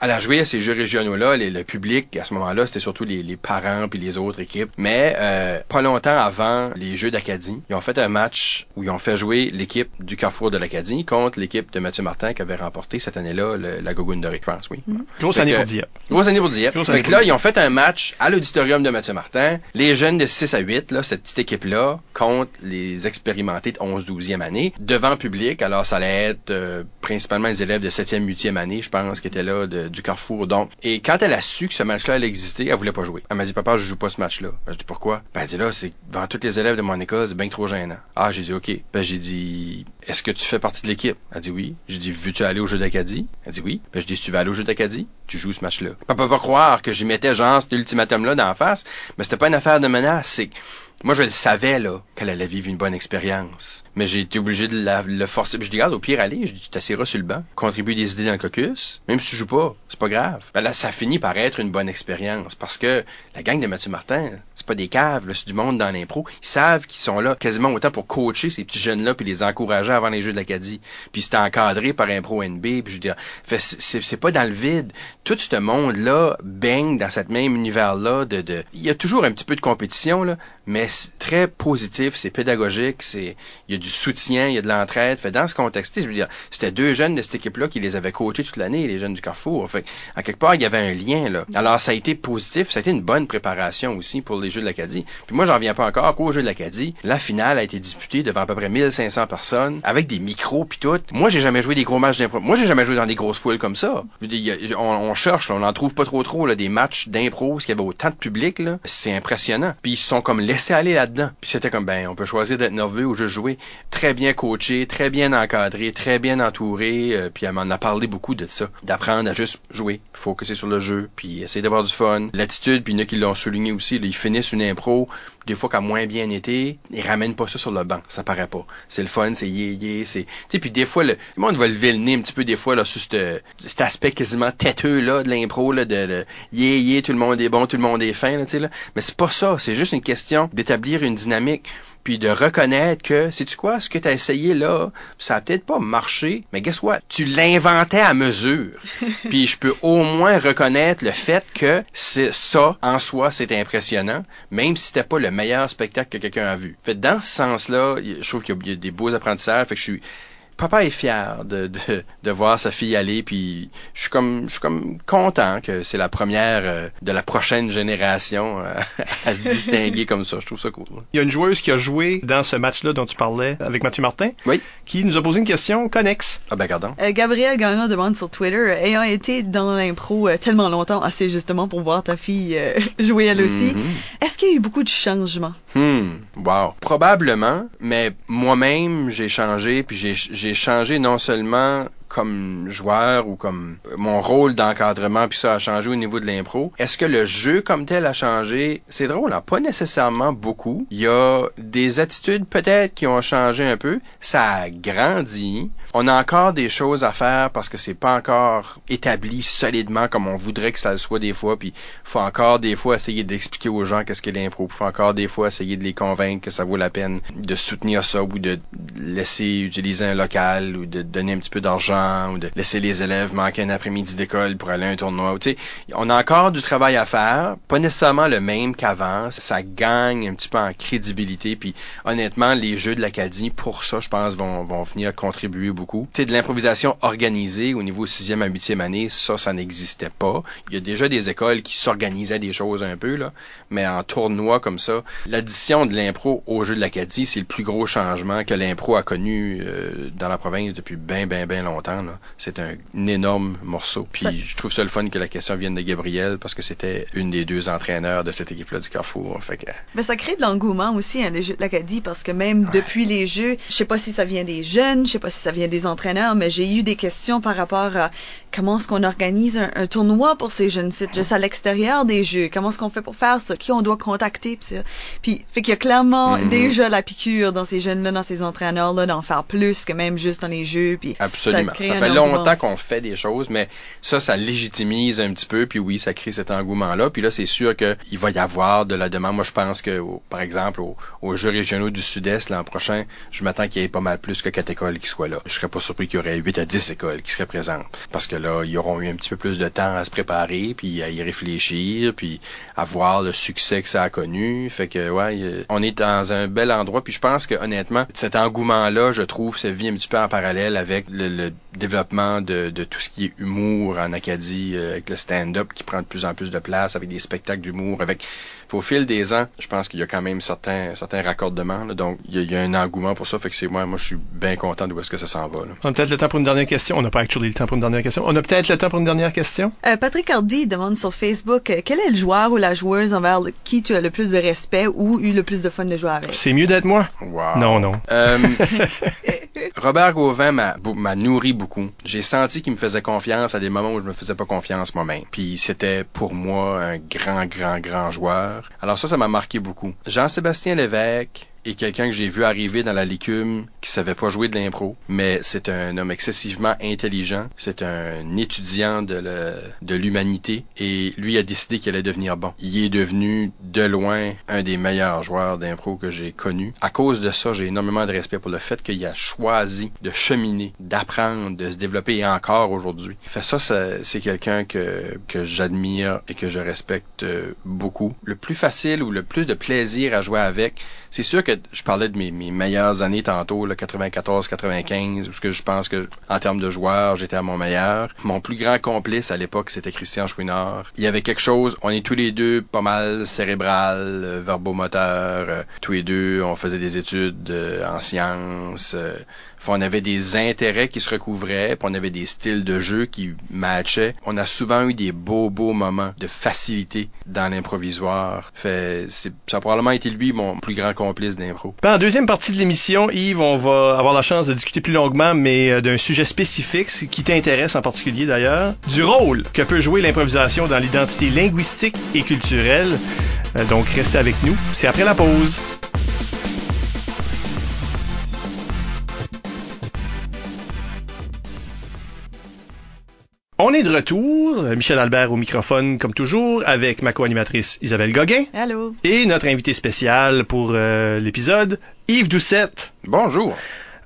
elle a joué à ces jeux régionaux-là, les- le public, à ce moment-là, c'était surtout les, les parents puis les autres équipes. Mais euh, pas longtemps avant les Jeux d'Acadie, ils ont fait un match où ils ont fait jouer l'équipe du Carrefour de l'Acadie contre l'équipe de Mathieu Martin qui avait remporté cette année-là la de je pense, oui. Grosse Fait année que- pour dire. Grosse année pour Dieppe. Grosse Fait année que pour là, Dieppe. ils ont fait un match à l'auditorium de Mathieu Martin. Les jeunes de 6 à 8, là, cette petite équipe-là, contre les expérimentés de 11-12e année, devant public. Alors, ça allait être euh, principalement les élèves de 7e, 8e année, je pense, qui étaient là de, de- du Carrefour. Donc, et quand elle a su que ce match-là allait exister, elle voulait pas jouer. Elle m'a dit, papa, je joue pas ce match-là. Ben, je dis, pourquoi? Ben, elle dit, là, c'est devant tous les élèves de mon école, c'est bien trop gênant. Ah, j'ai dit, OK. Ben, j'ai dit, est-ce que tu fais partie de l'équipe? Elle dit oui. J'ai dit, veux-tu aller au jeu d'Acadie? Elle dit oui. Ben, je dis, si tu vas aller au jeu d'Acadie, tu joues ce match-là. Papa pas croire que j'y mettais genre cet ultimatum-là d'en face, mais c'était pas une affaire de menace, c'est moi, je le savais, là, qu'elle allait vivre une bonne expérience. Mais j'ai été obligé de la- le forcer. Je dis, regarde, au pire, allez, je dis, tu t'assiras sur le banc, contribue des idées dans le caucus. Même si tu joues pas, c'est pas grave. Ben là, ça finit par être une bonne expérience. Parce que la gang de Mathieu Martin, c'est pas des caves, c'est du monde dans l'impro. Ils savent qu'ils sont là quasiment autant pour coacher ces petits jeunes-là puis les encourager avant les Jeux de l'Acadie. Puis c'est encadré par Impro NB. Puis je veux dire, fait, c'est- pas dans le vide. Tout ce monde-là baigne dans cette même univers-là de, il y a toujours un petit peu de compétition, là, mais c'est très positif, c'est pédagogique, c'est, il y a du soutien, il y a de l'entraide. Fait dans ce contexte, je veux dire, c'était deux jeunes de cette équipe-là qui les avaient coachés toute l'année, les jeunes du Carrefour. Fait à quelque part, il y avait un lien, là. Alors, ça a été positif, ça a été une bonne préparation aussi pour les Jeux de l'Acadie. Puis moi, j'en reviens pas encore qu'aux Jeux de l'Acadie, la finale a été disputée devant à peu près 1500 personnes, avec des micros puis tout. Moi, j'ai jamais joué des gros matchs d'impro. Moi, j'ai jamais joué dans des grosses foules comme ça. Je veux dire, a- on, on cherche, là, on en trouve pas trop trop, là, des matchs d'impro, parce qu'il y avait autant de public, là. C'est impressionnant. Puis ils se sont comme laissés aller là-dedans. Puis c'était comme, ben, on peut choisir d'être nerveux ou juste jouer. Très bien coaché, très bien encadré, très bien entouré. euh, puis elle m'en a parlé beaucoup de ça. D'apprendre à juste jouer, focuser sur le jeu, puis essayer d'avoir du fun. L'attitude, puis il y en a qui l'ont souligné aussi, là, ils finissent une impro, des fois qui a moins bien été, ils ramènent pas ça sur le banc, ça paraît pas. C'est le fun, c'est yé yé, c'est... Tu sais, puis des fois, le, le monde va lever le nez un petit peu des fois là sur cette- cet aspect quasiment têteux là de l'impro, là, de, de yé yé, tout le monde est bon, tout le monde est fin, là, tu sais, là. Mais c'est pas ça, c'est juste une question d'établir une dynamique puis de reconnaître que, sais-tu quoi, ce que tu as essayé là, ça a peut-être pas marché, mais guess what? Tu l'inventais à mesure. puis je peux au moins reconnaître le fait que c'est ça, en soi, c'est impressionnant, même si c'était pas le meilleur spectacle que quelqu'un a vu. Fait dans ce sens-là, je trouve qu'il y a- il y a des beaux apprentissages, fait que je suis papa est fier de, de, de voir sa fille aller, puis je suis comme je suis comme content que c'est la première euh, de la prochaine génération euh, à se distinguer comme ça. Je trouve ça cool. Il y a une joueuse qui a joué dans ce match-là dont tu parlais avec Mathieu Martin, Oui. qui nous a posé une question connexe. Ah ben pardon. Euh, Gabriel Gagnon demande sur Twitter, euh, ayant été dans l'impro tellement longtemps, assez justement pour voir ta fille jouer elle aussi, Mhm. est-ce qu'il y a eu beaucoup de changements? Hmm, wow. Probablement, mais moi-même, j'ai changé, puis j'ai j'ai changé non seulement comme joueur ou comme mon rôle d'encadrement, puis ça a changé au niveau de l'impro. Est-ce que le jeu comme tel a changé? C'est drôle, hein? pas nécessairement beaucoup. Il y a des attitudes peut-être qui ont changé un peu. Ça a grandi. On a encore des choses à faire parce que c'est pas encore établi solidement comme on voudrait que ça le soit des fois, puis faut encore des fois essayer d'expliquer aux gens qu'est-ce qu'est l'impro. Faut encore des fois essayer de les convaincre que ça vaut la peine de soutenir ça ou de laisser utiliser un local ou de donner un petit peu d'argent ou de laisser les élèves manquer un après-midi d'école pour aller à un tournoi. On a encore du travail à faire, pas nécessairement le même qu'avant. Ça gagne un petit peu en crédibilité. Puis honnêtement, les jeux de l'Acadie, pour ça, je pense, vont, vont venir contribuer beaucoup. Tu de l'improvisation organisée au niveau sixième à huitième année, ça, ça n'existait pas. Il y a déjà des écoles qui s'organisaient des choses un peu, là, mais en tournoi comme ça, l'addition de l'impro au jeu de l'Acadie, c'est le plus gros changement que l'impro a connu euh, dans la province depuis bien, bien, bien longtemps. C'est un, énorme morceau. Puis Ça- je trouve ça le fun que la question vienne de Gabriel parce que c'était une des deux entraîneurs de cette équipe-là du Carrefour. Fait que, Mais ça crée de l'engouement aussi, hein, les Jeux de l'Acadie, parce que même depuis les Jeux, je sais pas si ça vient des jeunes, je sais pas si ça vient des entraîneurs, mais j'ai eu des questions par rapport à comment est-ce qu'on organise un, un tournoi pour ces jeunes sites, juste à l'extérieur des Jeux, comment est-ce qu'on fait pour faire ça, qui on doit contacter. Puis, fait qu'il y a clairement Mhm. déjà la piqûre dans ces jeunes-là, dans ces entraîneurs-là, d'en faire plus que même juste dans les Jeux, puis Absolument. Ça, fait longtemps qu'on fait des choses, mais ça, ça légitimise un petit peu, puis oui, ça crée cet engouement-là. Puis là, c'est sûr qu'il va y avoir de la demande. Moi, je pense que, au- par exemple, au- aux Jeux régionaux du Sud-Est, l'an prochain, je m'attends qu'il y ait pas mal plus que quatre écoles qui soient là. Je serais pas surpris qu'il y aurait 8 à 10 écoles qui seraient présentes. Parce que là, ils auront eu un petit peu plus de temps à se préparer, puis à y réfléchir, puis à voir le succès que ça a connu. Fait que, ouais, euh, on est dans un bel endroit, puis je pense que, honnêtement, cet engouement-là, je trouve, ça vit un petit peu en parallèle avec le, le développement de, tout ce qui est humour en Acadie, euh, avec le stand-up qui prend de plus en plus de place, avec des spectacles d'humour, avec au fil des ans, je pense qu'il y a quand même certains, certains raccordements. là. donc, il y, a, il y a un engouement pour ça. Fait que c'est moi, moi, je suis bien content d'où est-ce que ça s'en va. là. On a peut-être le temps pour une dernière question. On n'a pas actually le temps pour une dernière question. On a peut-être le temps pour une dernière question? Euh, Patrick Hardy demande sur Facebook euh, quel est le joueur ou la joueuse envers le- qui tu as le plus de respect ou eu le plus de fun de jouer avec? C'est mieux d'être moi? Wow. Non, non. Euh, Robert Gauvin m'a m'a nourri beaucoup. J'ai senti qu'il me faisait confiance à des moments où je me faisais pas confiance moi-même. Puis c'était pour moi un grand, grand, grand joueur. Alors ça, ça m'a marqué beaucoup. Jean-Sébastien Lévesque est quelqu'un que j'ai vu arriver dans la licume qui savait pas jouer de l'impro, mais c'est un homme excessivement intelligent. C'est un étudiant de l'humanité et lui a décidé qu'il allait devenir bon. Il est devenu de loin un des meilleurs joueurs d'impro que j'ai connu. À cause de ça, j'ai énormément de respect pour le fait qu'il a choisi de cheminer, d'apprendre, de se développer et encore aujourd'hui. Fait ça, c'est quelqu'un que, que j'admire et que je respecte euh, beaucoup. Le plus facile ou le plus de plaisir à jouer avec, c'est sûr que je parlais de mes, meilleures années tantôt, là, 94-95, où ce que je pense que, en termes de joueurs, j'étais à mon meilleur. Mon plus grand complice à l'époque, c'était Christian Chouinard. Il y avait quelque chose, on est tous les deux pas mal cérébral, euh, verbomoteur, euh, tous les deux, on faisait des études euh, en sciences, On avait des intérêts qui se recouvraient, puis on avait des styles de jeu qui matchaient. On a souvent eu des beaux, beaux moments de facilité dans l'improvisoire. Fait, c'est, ça a probablement été lui mon plus grand complice d'impro. La deuxième partie de l'émission, Yves, on va avoir la chance de discuter plus longuement, mais euh, d'un sujet spécifique qui t'intéresse en particulier d'ailleurs, du rôle que peut jouer l'improvisation dans l'identité linguistique et culturelle. Euh, donc restez avec nous, c'est après la pause. Est de retour, Michel Albert au microphone comme toujours, avec ma co-animatrice Isabelle Gauguin Allô? et notre invité spécial pour euh, l'épisode, Yves Doucette. Bonjour!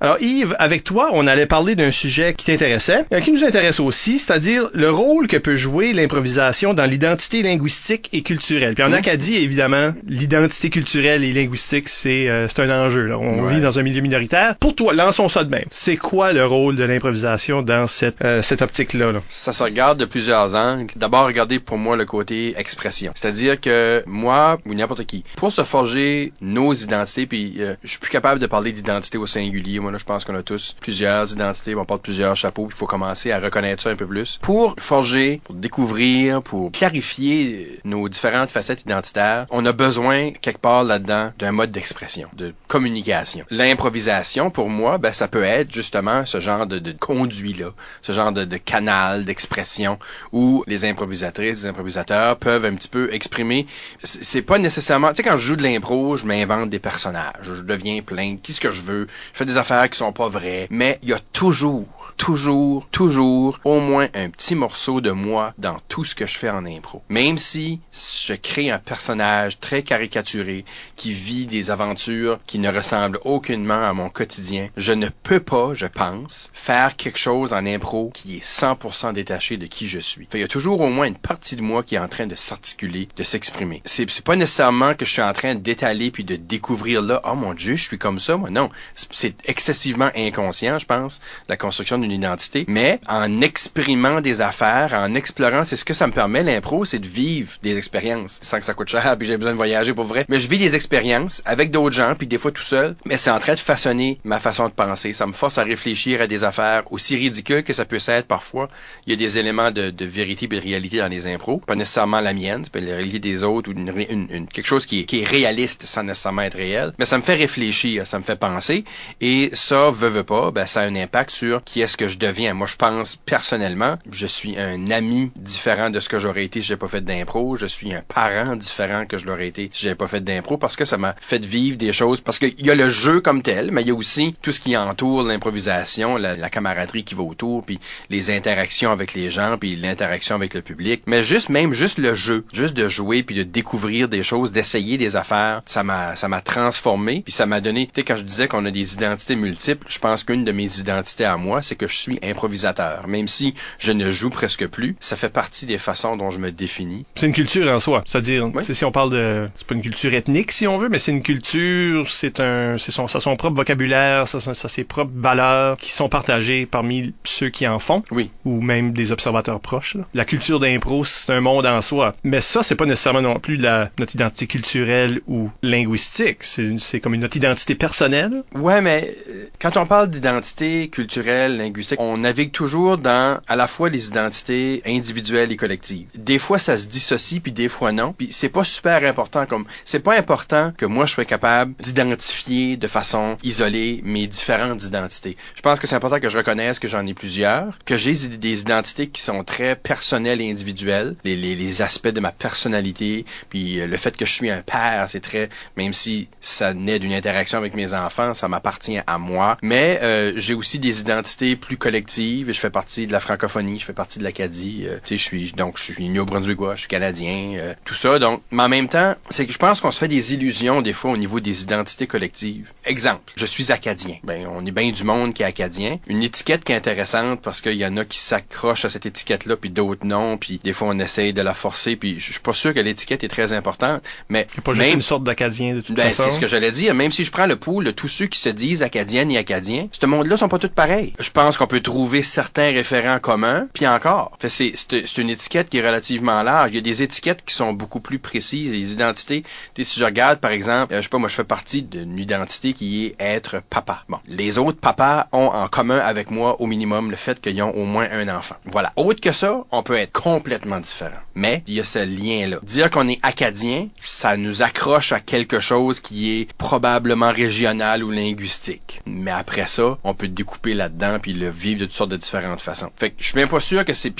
Alors Yves, avec toi, on allait parler d'un sujet qui t'intéressait, euh, qui nous intéresse aussi, c'est-à-dire le rôle que peut jouer l'improvisation dans l'identité linguistique et culturelle. Puis en. Acadie, évidemment, l'identité culturelle et linguistique, c'est euh, c'est un enjeu. là. On Ouais. vit dans un milieu minoritaire. Pour toi, lançons ça de même. C'est quoi le rôle de l'improvisation dans cette, euh, cette optique-là? là? Ça se regarde de plusieurs angles. D'abord, regardez pour moi le côté expression. C'est-à-dire que moi ou n'importe qui, pour se forger nos identités, puis euh, je suis plus capable de parler d'identité au singulier. Moi, je pense qu'on a tous plusieurs identités, on porte plusieurs chapeaux. Il faut commencer à reconnaître ça un peu plus. Pour forger, pour découvrir, pour clarifier nos différentes facettes identitaires, on a besoin quelque part là-dedans d'un mode d'expression, de communication. L'improvisation, pour moi, ben, ça peut être justement ce genre de, conduit-là, ce genre de, de canal d'expression où les improvisatrices, les improvisateurs peuvent un petit peu exprimer. C'est pas nécessairement, tu sais, quand je joue de l'impro, je m'invente des personnages, je deviens plein, qu'est-ce que je veux, je fais des affaires qui sont pas vraies, mais il y a toujours toujours, toujours au moins un petit morceau de moi dans tout ce que je fais en impro. Même si je crée un personnage très caricaturé qui vit des aventures qui ne ressemblent aucunement à mon quotidien, je ne peux pas, je pense, faire quelque chose en impro qui est 100% détaché de qui je suis. Il y a toujours au moins une partie de moi qui est en train de s'articuler, de s'exprimer. C'est pas nécessairement que je suis en train d'étaler puis de découvrir là, oh mon dieu, je suis comme ça, moi non. C'est excessivement inconscient, je pense, la construction d'une identité, mais en exprimant des affaires, en explorant, c'est ce que ça me permet l'impro, c'est de vivre des expériences sans que ça coûte cher, puis j'ai besoin de voyager pour vrai. Mais je vis des expériences avec d'autres gens, puis des fois tout seul, mais c'est en train de façonner ma façon de penser. Ça me force à réfléchir à des affaires aussi ridicules que ça peut être parfois. Il y a des éléments de, de vérité et de réalité dans les impros, pas nécessairement la mienne, c'est la réalité des autres ou une, une- une- quelque chose qui est, qui est réaliste sans nécessairement être réel, mais ça me fait réfléchir, ça me fait penser, et ça, veut, veut pas, ben, ça a un impact sur qui est-ce que je deviens. Moi, je pense personnellement, je suis un ami différent de ce que j'aurais été si j'ai pas fait d'impro. Je suis un parent différent que je l'aurais été si j'avais pas fait d'impro parce que ça m'a fait vivre des choses. Parce qu'il y a le jeu comme tel, mais il y a aussi tout ce qui entoure l'improvisation, la, la camaraderie qui va autour, puis les interactions avec les gens, puis l'interaction avec le public. Mais juste même juste le jeu, juste de jouer puis de découvrir des choses, d'essayer des affaires, ça m'a ça m'a transformé, puis ça m'a donné. Tu sais quand je disais qu'on a des identités multiples, je pense qu'une de mes identités à moi, c'est que je suis improvisateur. Même si je ne joue presque plus, ça fait partie des façons dont je me définis. C'est une culture en soi. C'est-à-dire, Oui. si on parle de, c'est pas une culture ethnique si on veut, mais c'est une culture, c'est un, c'est son, ça a son propre vocabulaire, ça, ça, ses propres valeurs qui sont partagées parmi ceux qui en font. Oui. Ou même des observateurs proches. là. La culture d'impro, c'est un monde en soi. Mais ça, c'est pas nécessairement non plus la, notre identité culturelle ou linguistique. C'est, c'est comme une notre identité personnelle. Ouais, mais euh, quand on parle d'identité culturelle, linguistique, on navigue toujours dans à la fois les identités individuelles et collectives. Des fois, ça se dissocie, puis des fois non. Puis c'est pas super important comme c'est pas important que moi je sois capable d'identifier de façon isolée mes différentes identités. Je pense que c'est important que je reconnaisse que j'en ai plusieurs, que j'ai des- identités qui sont très personnelles et individuelles, les, les, les aspects de ma personnalité, puis euh, le fait que je suis un père, c'est très, même si ça naît d'une interaction avec mes enfants, ça m'appartient à moi. Mais euh, j'ai aussi des identités plus collectives. Je fais partie de la francophonie, je fais partie de l'Acadie. euh, tu sais, je suis donc je suis néo-brunswickois, je suis canadien, euh, tout ça. Donc, mais en même temps, c'est que je pense qu'on se fait des illusions des fois au niveau des identités collectives. Exemple, je suis acadien. Ben, on est bien du monde qui est acadien. Une étiquette qui est intéressante parce qu'il y en a qui s'accrochent à cette étiquette-là, puis d'autres non, puis des fois on essaye de la forcer, puis je suis pas sûr que l'étiquette est très importante, mais C'est pas juste même une sorte d'acadien de toute ben, façon. c'est ce que j'allais dire. Même si je prends le pool de tous ceux qui se disent acadiennes et acadiens, ce monde-là sont pas tous pareils. Je pense qu'on peut trouver certains référents communs, puis encore. C'est, une étiquette qui est relativement large. Il y a des étiquettes qui sont beaucoup plus précises, des identités. Si je regarde, par exemple, euh, je sais pas, moi, je fais partie d'une identité qui est être papa. Bon. Les autres papas ont en commun avec moi, au minimum, le fait qu'ils ont au moins un enfant. Voilà. Autre que ça, on peut être complètement différent. Mais, il y a ce lien-là. Dire qu'on est acadien, ça nous accroche à quelque chose qui est probablement régional ou linguistique. Mais après ça, on peut découper là-dedans puis le vivre de toutes sortes de différentes façons. Fait que je suis même pas sûr que c'est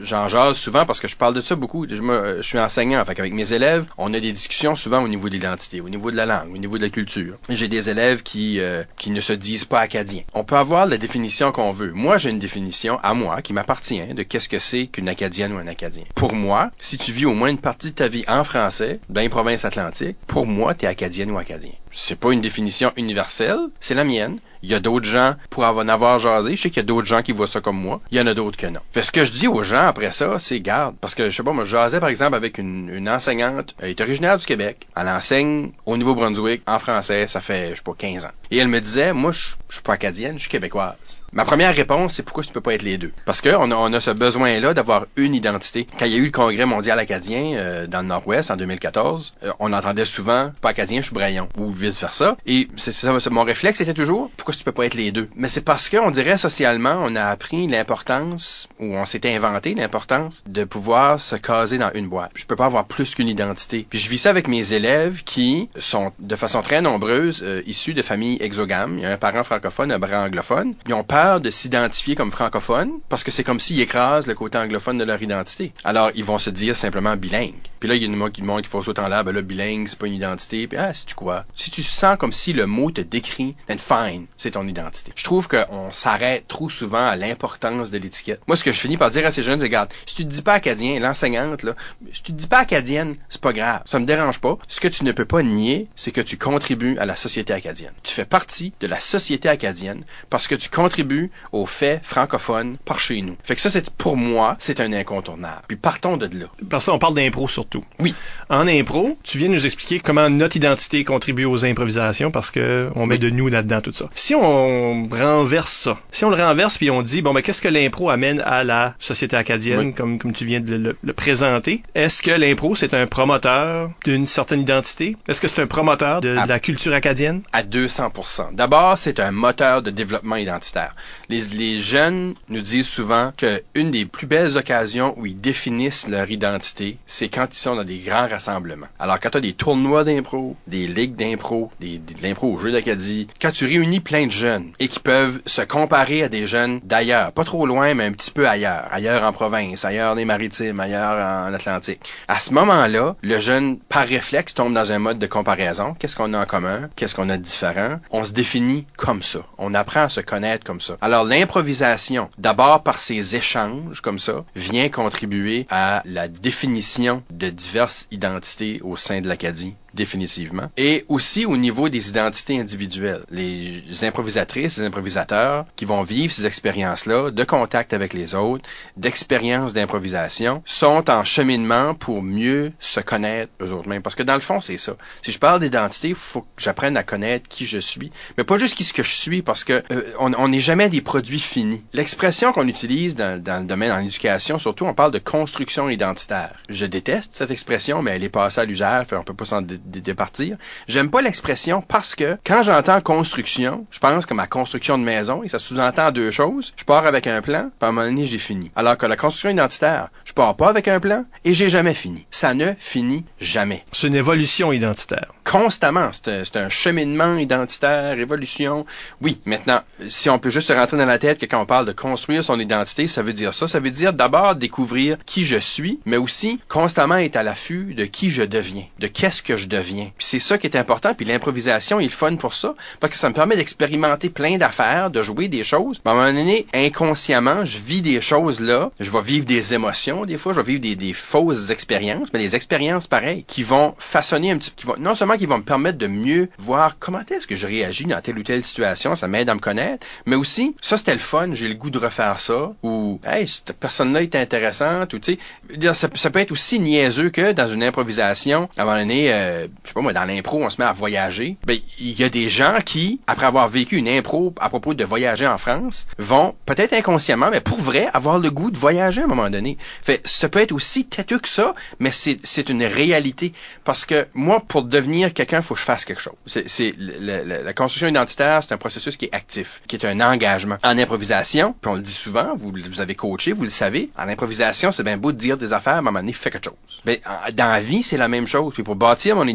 j'en jase souvent parce que je parle de ça beaucoup. Je, suis enseignant, fait qu'avec mes élèves, on a des discussions souvent au niveau de l'identité, au niveau de la langue, au niveau de la culture. J'ai des élèves qui euh, qui ne se disent pas acadiens. On peut avoir la définition qu'on veut. Moi, j'ai une définition à moi qui m'appartient de qu'est-ce que c'est qu'une acadienne ou un acadien. Pour moi, si tu vis au moins une partie de ta vie en français, dans les provinces atlantiques, pour moi, tu es acadienne ou acadien. C'est pas une définition universelle, c'est la mienne. Il y a d'autres gens pour en avoir jasé. Je sais qu'il y a d'autres gens qui voient ça comme moi. Il y en a d'autres que non. Fait ce que je dis aux gens après ça, c'est garde. Parce que je sais pas, moi, je jasais par exemple avec une, enseignante. Elle est originaire du Québec. Elle enseigne au Nouveau-Brunswick en français. Ça fait, je sais pas, 15 ans. Et elle me disait, moi, je, je suis pas acadienne, je suis québécoise. Ma première réponse, c'est pourquoi tu peux pas être les deux? Parce que on a, on a ce besoin-là d'avoir une identité. Quand il y a eu le congrès mondial acadien euh, dans le Nord-Ouest en 2014, euh, on entendait souvent, pas acadien, je suis braillon, ou vice versa. Et c'est ça, mon réflexe était toujours, pourquoi tu peux pas être les deux Mais c'est parce que on dirait socialement, on a appris l'importance, ou on s'est inventé l'importance de pouvoir se caser dans une boîte. Je peux pas avoir plus qu'une identité. Puis je vis ça avec mes élèves qui sont de façon très nombreuse euh, issus de familles exogames. Il y a un parent francophone, un parent anglophone. Ils ont peur de s'identifier comme francophones parce que c'est comme s'ils écrasent le côté anglophone de leur identité. Alors ils vont se dire simplement bilingue. Puis là il y a une qui demande qu'il faut sauter en l'air, ben là bilingue c'est pas une identité. Puis ah c'est tu quoi Si tu sens comme si le mot te décrit, then fine, c'est ton identité. Je trouve qu'on s'arrête trop souvent à l'importance de l'étiquette. Moi ce que je finis par dire à ces jeunes, c'est regarde, si tu te dis pas acadien, l'enseignante là, si tu te dis pas acadienne, c'est pas grave, ça me dérange pas. Ce que tu ne peux pas nier, c'est que tu contribues à la société acadienne. Tu fais partie de la société acadienne parce que tu contribues aux faits francophones par chez nous. Fait que ça c'est pour moi, c'est un incontournable. Puis partons de là. Parce que on parle d'impro surtout. Oui. En impro, tu viens nous expliquer comment notre identité contribue aux improvisations parce que on met Oui. de nous là-dedans tout ça. Si on renverse ça, si on le renverse puis on dit bon ben qu'est-ce que l'impro amène à la société acadienne Oui. comme comme tu viens de le, présenter, est-ce que l'impro c'est un promoteur d'une certaine identité? Est-ce que c'est un promoteur de, de la culture acadienne? À 200%. D'abord, c'est un moteur de développement identitaire. Les, jeunes nous disent souvent que une des plus belles occasions où ils définissent leur identité, c'est quand ils sont dans des grands rassemblements. Alors, quand tu as des tournois d'impro, des ligues d'impro, des, des- de l'impro au jeu d'Acadie, quand tu réunis plein de jeunes et qui peuvent se comparer à des jeunes d'ailleurs, pas trop loin, mais un petit peu ailleurs, ailleurs en province, ailleurs des maritimes, ailleurs en Atlantique. À ce moment-là, le jeune, par réflexe, tombe dans un mode de comparaison. Qu'est-ce qu'on a en commun? Qu'est-ce qu'on a de différent? On se définit comme ça. On apprend à se connaître comme ça. L'improvisation, d'abord par ces échanges comme ça, vient contribuer à la définition de diverses identités au sein de l'Acadie définitivement. Et aussi au niveau des identités individuelles. Les improvisatrices, les improvisateurs qui vont vivre ces expériences-là de contact avec les autres, d'expériences d'improvisation, sont en cheminement pour mieux se connaître eux autres mêmes. Parce que dans le fond, c'est ça. Si je parle d'identité, il faut que j'apprenne à connaître qui je suis. Mais pas juste qui ce que je suis, parce que euh, on n'est jamais des produits finis. L'expression qu'on utilise dans, dans le domaine en éducation, surtout, on parle de construction identitaire. Je déteste cette expression, mais elle est passée à l'usage, on peut pas s'en départir. J'aime pas l'expression parce que quand j'entends construction, je pense que ma construction de maison, et ça sous-entend deux choses. Je pars avec un plan, puis à un moment donné, j'ai fini. Alors que la construction identitaire, je pars pas avec un plan et j'ai jamais fini. Ça ne finit jamais. C'est une évolution identitaire. Constamment. C'est un, cheminement identitaire, évolution. Oui, maintenant, si on peut juste se rentrer dans la tête que quand on parle de construire son identité, ça veut dire ça. Ça veut dire d'abord découvrir qui je suis, mais aussi constamment être à l'affût de qui je deviens, de qu'est-ce que je deviens. Puis c'est ça qui est important. Puis l'improvisation est le fun pour ça, parce que ça me permet d'expérimenter plein d'affaires, de jouer des choses. à un moment donné, inconsciemment, je vis des choses là. Je vais vivre des émotions des fois, je vais vivre des, fausses expériences, mais des expériences pareilles qui vont façonner un petit, qui vont non seulement qui vont me permettre de mieux voir comment est-ce que je réagis dans telle ou telle situation, ça m'aide à me connaître, mais aussi ça c'était le fun, j'ai le goût de refaire ça, ou hey cette personne-là est intéressante, ou tu sais, ça, ça, peut être aussi niaiseux que dans une improvisation, à un moment donné, euh, je sais pas moi, dans l'impro, on se met à voyager. Ben il y a des gens qui, après avoir vécu une impro à propos de voyager en France, vont peut-être inconsciemment, mais pour vrai, avoir le goût de voyager à un moment donné. Ça peut être aussi têteux que ça, mais c'est une réalité. Parce que moi, pour devenir quelqu'un, faut que je fasse quelque chose. C'est la construction identitaire, c'est un processus qui est actif, qui est un engagement. En improvisation, puis on le dit souvent, vous, vous avez coaché, vous le savez, en improvisation, c'est bien beau de dire des affaires, mais à un moment donné, fais quelque chose. Ben, dans la vie, c'est la même chose. Puis pour bâtir mon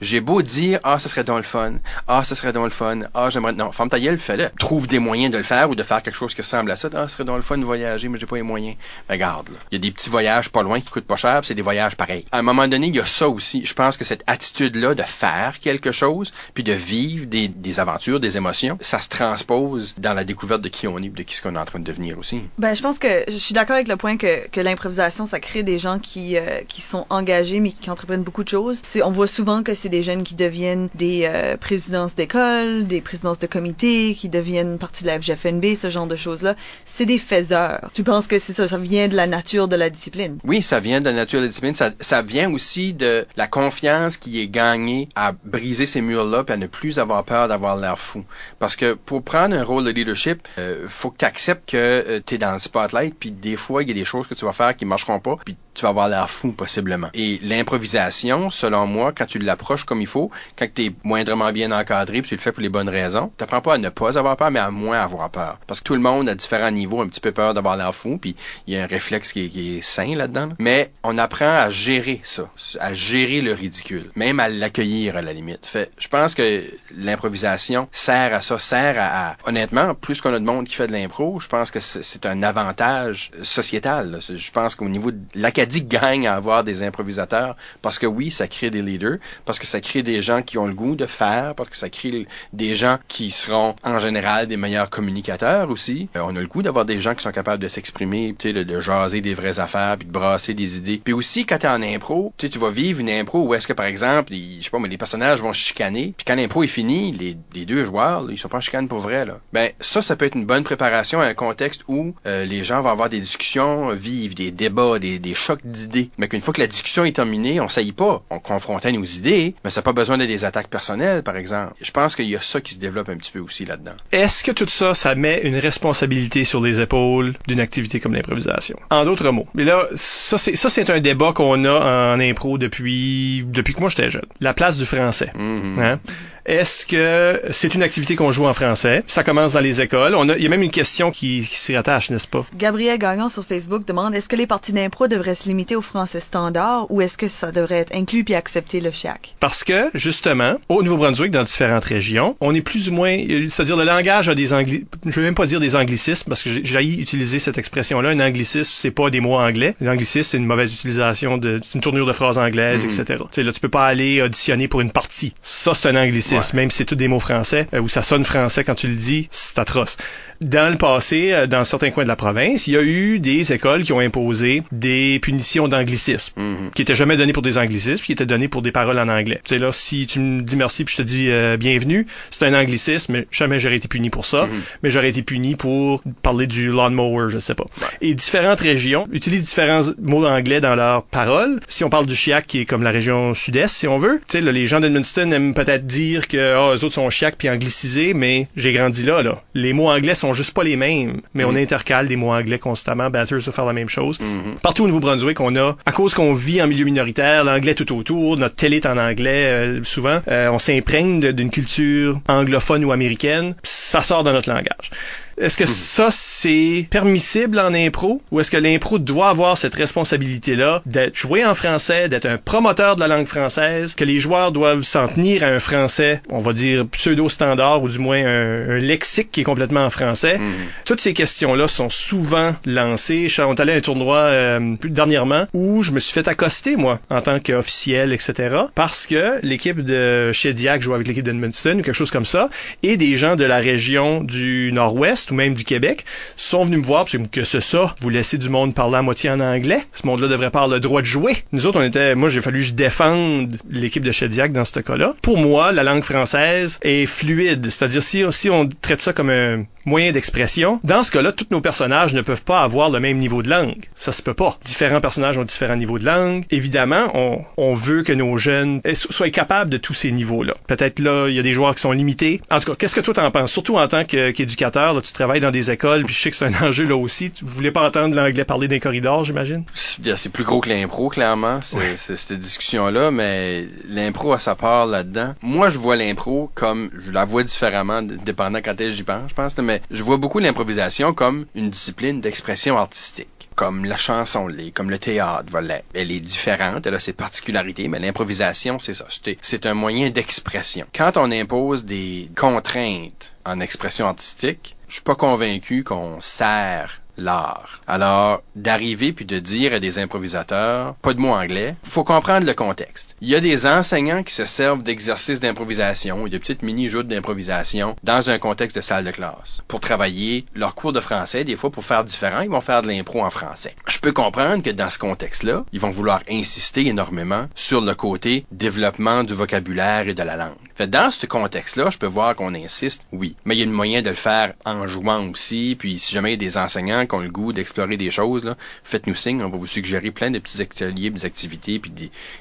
j'ai beau dire, ah, ce serait dans le fun, ah, ce serait dans le fun, ah, j'aimerais, non, forme ta fais-le. Trouve des moyens de le faire ou de faire quelque chose qui ressemble à ça. Ah, ce serait dans le fun de voyager, mais j'ai pas les moyens. Regarde, là. Il y a des petits voyages pas loin qui coûtent pas cher, c'est des voyages pareils. À un moment donné, il y a ça aussi. Je pense que cette attitude-là de faire quelque chose, puis de vivre des, aventures, des émotions, ça se transpose dans la découverte de qui on est, de qui ce qu'on est en train de devenir aussi. Ben, je pense que je suis d'accord avec le point que, que l'improvisation, ça crée des gens qui, euh, qui sont engagés, mais qui entreprennent beaucoup de choses. T'sais, on voit souvent que c'est des jeunes qui deviennent des euh, présidences d'école, des présidences de comité, qui deviennent partie de la FGFNB, ce genre de choses-là. C'est des faiseurs. Tu penses que c'est ça, vient de la nature de la discipline? Oui, ça vient de la nature de la discipline. Ça, vient aussi de la confiance qui est gagnée à briser ces murs-là puis à ne plus avoir peur d'avoir l'air fou. Parce que pour prendre un rôle de leadership, euh, faut que tu acceptes que euh, tu es dans le spotlight puis des fois, il y a des choses que tu vas faire qui marcheront pas tu vas avoir l'air fou possiblement. Et l'improvisation, selon moi, quand tu l'approches comme il faut, quand tu es moindrement bien encadré puis tu le fais pour les bonnes raisons, tu pas à ne pas avoir peur mais à moins avoir peur. Parce que tout le monde à différents niveaux a un petit peu peur d'avoir l'air fou puis il y a un réflexe qui est, qui sain là-dedans. Mais on apprend à gérer ça, à gérer le ridicule, même à l'accueillir à la limite. Je pense que l'improvisation sert à ça, sert à, honnêtement, plus qu'on a de monde qui fait de l'impro, je pense que c'est un avantage sociétal. Je pense qu'au niveau de l'Acadie gagne à avoir des improvisateurs parce que oui, ça crée des leaders, parce que ça crée des gens qui ont le goût de faire, parce que ça crée des gens qui seront en général des meilleurs communicateurs aussi. Euh, on a le goût d'avoir des gens qui sont capables de s'exprimer, de, jaser des vraies affaires, puis de brasser des idées. Puis aussi, quand t'es en impro, tu vas vivre une impro où est-ce que, par exemple, les, je sais pas, mais les personnages vont chicaner, puis quand l'impro est fini, les, deux joueurs, là, ils sont pas en chicane pour vrai. Ben, ça, ça peut être une bonne préparation à un contexte où euh, les gens vont avoir des discussions, vivre des débats, des, des chocs d'idées. Mais qu'une fois que la discussion est terminée, on saillit pas. On confrontait nos idées, mais ça n'a pas besoin de des attaques personnelles, par exemple. Je pense qu'il y a ça qui se développe un petit peu aussi là-dedans. Est-ce que tout ça, ça met une responsabilité sur les épaules d'une activité comme l'improvisation? En d'autres mots. Mais là, ça, c'est, ça, c'est un débat qu'on a en impro depuis, depuis que moi j'étais jeune. La place du français. Mm-hmm. Hein? Est-ce que c'est une activité qu'on joue en français? Ça commence dans les écoles. On a, il y a même une question qui, qui s'y rattache, n'est-ce pas? Gabriel Gagnon sur Facebook demande est-ce que les parties d'impro devraient se limiter au français standard ou est-ce que ça devrait être inclus puis accepter le CHAC? Parce que, justement, au Nouveau-Brunswick, dans différentes régions, on est plus ou moins, c'est-à-dire le langage a des angli, je vais même pas dire des anglicismes parce que j'ai utiliser cette expression-là. Un anglicisme, c'est pas des mots anglais. L'anglicisme, c'est une mauvaise utilisation de, c'est une tournure de phrases anglaises, Mhm. etc. Tu sais, là, tu peux pas aller auditionner pour une partie. Ça, c'est un anglicisme. Ouais. Même si c'est tous des mots français, euh, où ça sonne français quand tu le dis, c'est atroce. Dans le passé, euh, dans certains coins de la province, il y a eu des écoles qui ont imposé des punitions d'anglicisme, Mhm. qui étaient jamais données pour des anglicismes, puis qui étaient données pour des paroles en anglais. Tu sais, là, si tu me dis merci puis je te dis euh, bienvenue, c'est un anglicisme, mais jamais j'aurais été puni pour ça, Mhm. mais j'aurais été puni pour parler du lawnmower, je sais pas. Et différentes régions utilisent différents mots anglais dans leurs paroles. Si on parle du chiac, qui est comme la région sud-est, si on veut, tu sais, là, les gens d'Edmundston aiment peut-être dire que ah, eux autres sont chiac puis anglicisés, mais j'ai grandi là, là. Les mots anglais sont juste pas les mêmes, mais on Mhm. intercale des mots anglais constamment. Batters va faire la même chose. Mhm. Partout au Nouveau-Brunswick, on a, à cause qu'on vit en milieu minoritaire, l'anglais tout autour, notre télé est en anglais euh, souvent, euh, on s'imprègne d'une culture anglophone ou américaine, ça sort de notre langage. Est-ce que ça, c'est permissible en impro? Ou est-ce que l'impro doit avoir cette responsabilité-là d'être joué en français, d'être un promoteur de la langue française, que les joueurs doivent s'en tenir à un français, on va dire pseudo-standard, ou du moins un, un lexique qui est complètement en français? Mhm. Toutes ces questions-là sont souvent lancées. Je suis allé à un tournoi euh, dernièrement où je me suis fait accoster, moi, en tant qu'officiel, etc. Parce que l'équipe de Shediac joue avec l'équipe d'Edmundston ou quelque chose comme ça, et des gens de la région du Nord-Ouest ou même du Québec sont venus me voir parce que c'est ça, vous laissez du monde parler à moitié en anglais. Ce monde-là devrait pas avoir le droit de jouer. Nous autres, on était, moi, j'ai fallu que je l'équipe de Shediac dans ce cas-là. Pour moi, la langue française est fluide. C'est-à-dire, si, si on traite ça comme un moyen d'expression, dans ce cas-là, tous nos personnages ne peuvent pas avoir le même niveau de langue. Ça se peut pas. Différents personnages ont différents niveaux de langue. Évidemment, on, veut que nos jeunes eh, so- soient capables de tous ces niveaux-là. Peut-être là, il y a des joueurs qui sont limités. En tout cas, qu'est-ce que toi t'en penses? Surtout en tant qu'éducateur, là, tu travailles dans des écoles, puis je sais que c'est un enjeu là aussi. Tu voulais pas entendre l'anglais parler les corridors, j'imagine? C'est c'est plus gros que l'impro, clairement, c'est c'est cette discussion-là, mais l'impro a sa part là-dedans. Moi, je vois l'impro comme, je la vois différemment, dépendant quand est-ce que j'y pense, je pense, mais je vois beaucoup l'improvisation comme une discipline d'expression artistique. Comme la chanson l'est, comme le théâtre l'être. Elle est différente, elle a ses particularités, mais l'improvisation, c'est ça. C'est un moyen d'expression. Quand on impose des contraintes en expression artistique, je suis pas convaincu qu'on sert l'art. Alors, d'arriver puis de dire à des improvisateurs, pas de mots anglais, faut comprendre le contexte. Il y a des enseignants qui se servent d'exercices d'improvisation et de petites mini-joutes d'improvisation dans un contexte de salle de classe pour travailler leur cours de français. Des fois, pour faire différent, ils vont faire de l'impro en français. Je peux comprendre que dans ce contexte-là, ils vont vouloir insister énormément sur le côté développement du vocabulaire et de la langue. Fait, dans ce contexte-là, je peux voir qu'on insiste, oui. Mais il y a une moyen de le faire en jouant aussi. Puis si jamais il y a des enseignants qui ont le goût d'explorer des choses, faites-nous signe. On va vous suggérer plein de petits ateliers, des activités, puis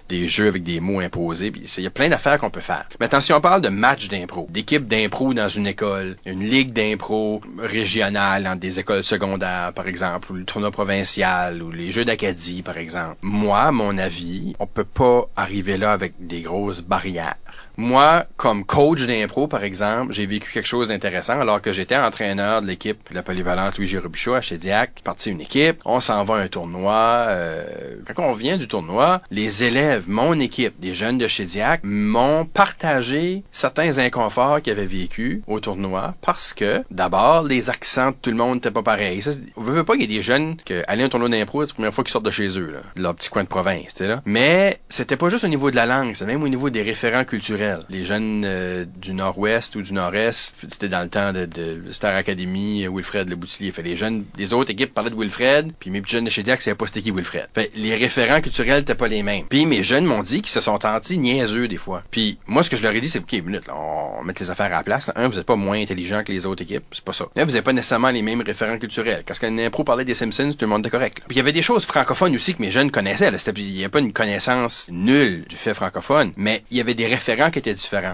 des, jeux avec des mots imposés. Puis il y a plein d'affaires qu'on peut faire. Maintenant, si on parle de match d'impro, d'équipe d'impro dans une école, une ligue d'impro régionale dans des écoles secondaires, par exemple, ou le tournoi provincial, ou les jeux d'Acadie, par exemple. Moi, mon avis, on peut pas arriver là avec des grosses barrières. Moi, comme coach d'impro, par exemple, j'ai vécu quelque chose d'intéressant alors que j'étais entraîneur de l'équipe de la polyvalente Louis Robichaud à Chédiac, parti une équipe, on s'en va à un tournoi. euh, quand on vient du tournoi, les élèves, mon équipe, des jeunes de Chédiac, m'ont partagé certains inconforts qu'ils avaient vécu au tournoi parce que, d'abord, les accents de tout le monde n'étaient pas pareils. On veut pas qu'il y ait des jeunes que aller à un tournoi d'impro, c'est la première fois qu'ils sortent de chez eux, là, de leur petit coin de province, là. Mais c'était pas juste au niveau de la langue, c'est même au niveau des référents culturels. Les jeunes euh, du nord-ouest ou du nord-est, c'était dans le temps de, Star Academy, Wilfred Le Boutillier. Fait les jeunes des autres équipes parlaient de Wilfred, puis mes jeunes de chez Diac savaient pas c'était qui Wilfred. Les référents culturels étaient pas les mêmes. Puis mes jeunes m'ont dit qu'ils se sont sentis niaiseux des fois. Puis moi ce que je leur ai dit c'est OK, minute, on met les affaires à la place. Un, vous êtes pas moins intelligent que les autres équipes, c'est pas ça. Là, vous avez pas nécessairement les mêmes référents culturels. Quand qu'un impro parlait des Simpsons, tout le monde était correct. Puis il y avait des choses francophones aussi que mes jeunes connaissaient. Il y avait pas une connaissance nulle du fait francophone, mais il y avait des référents qui.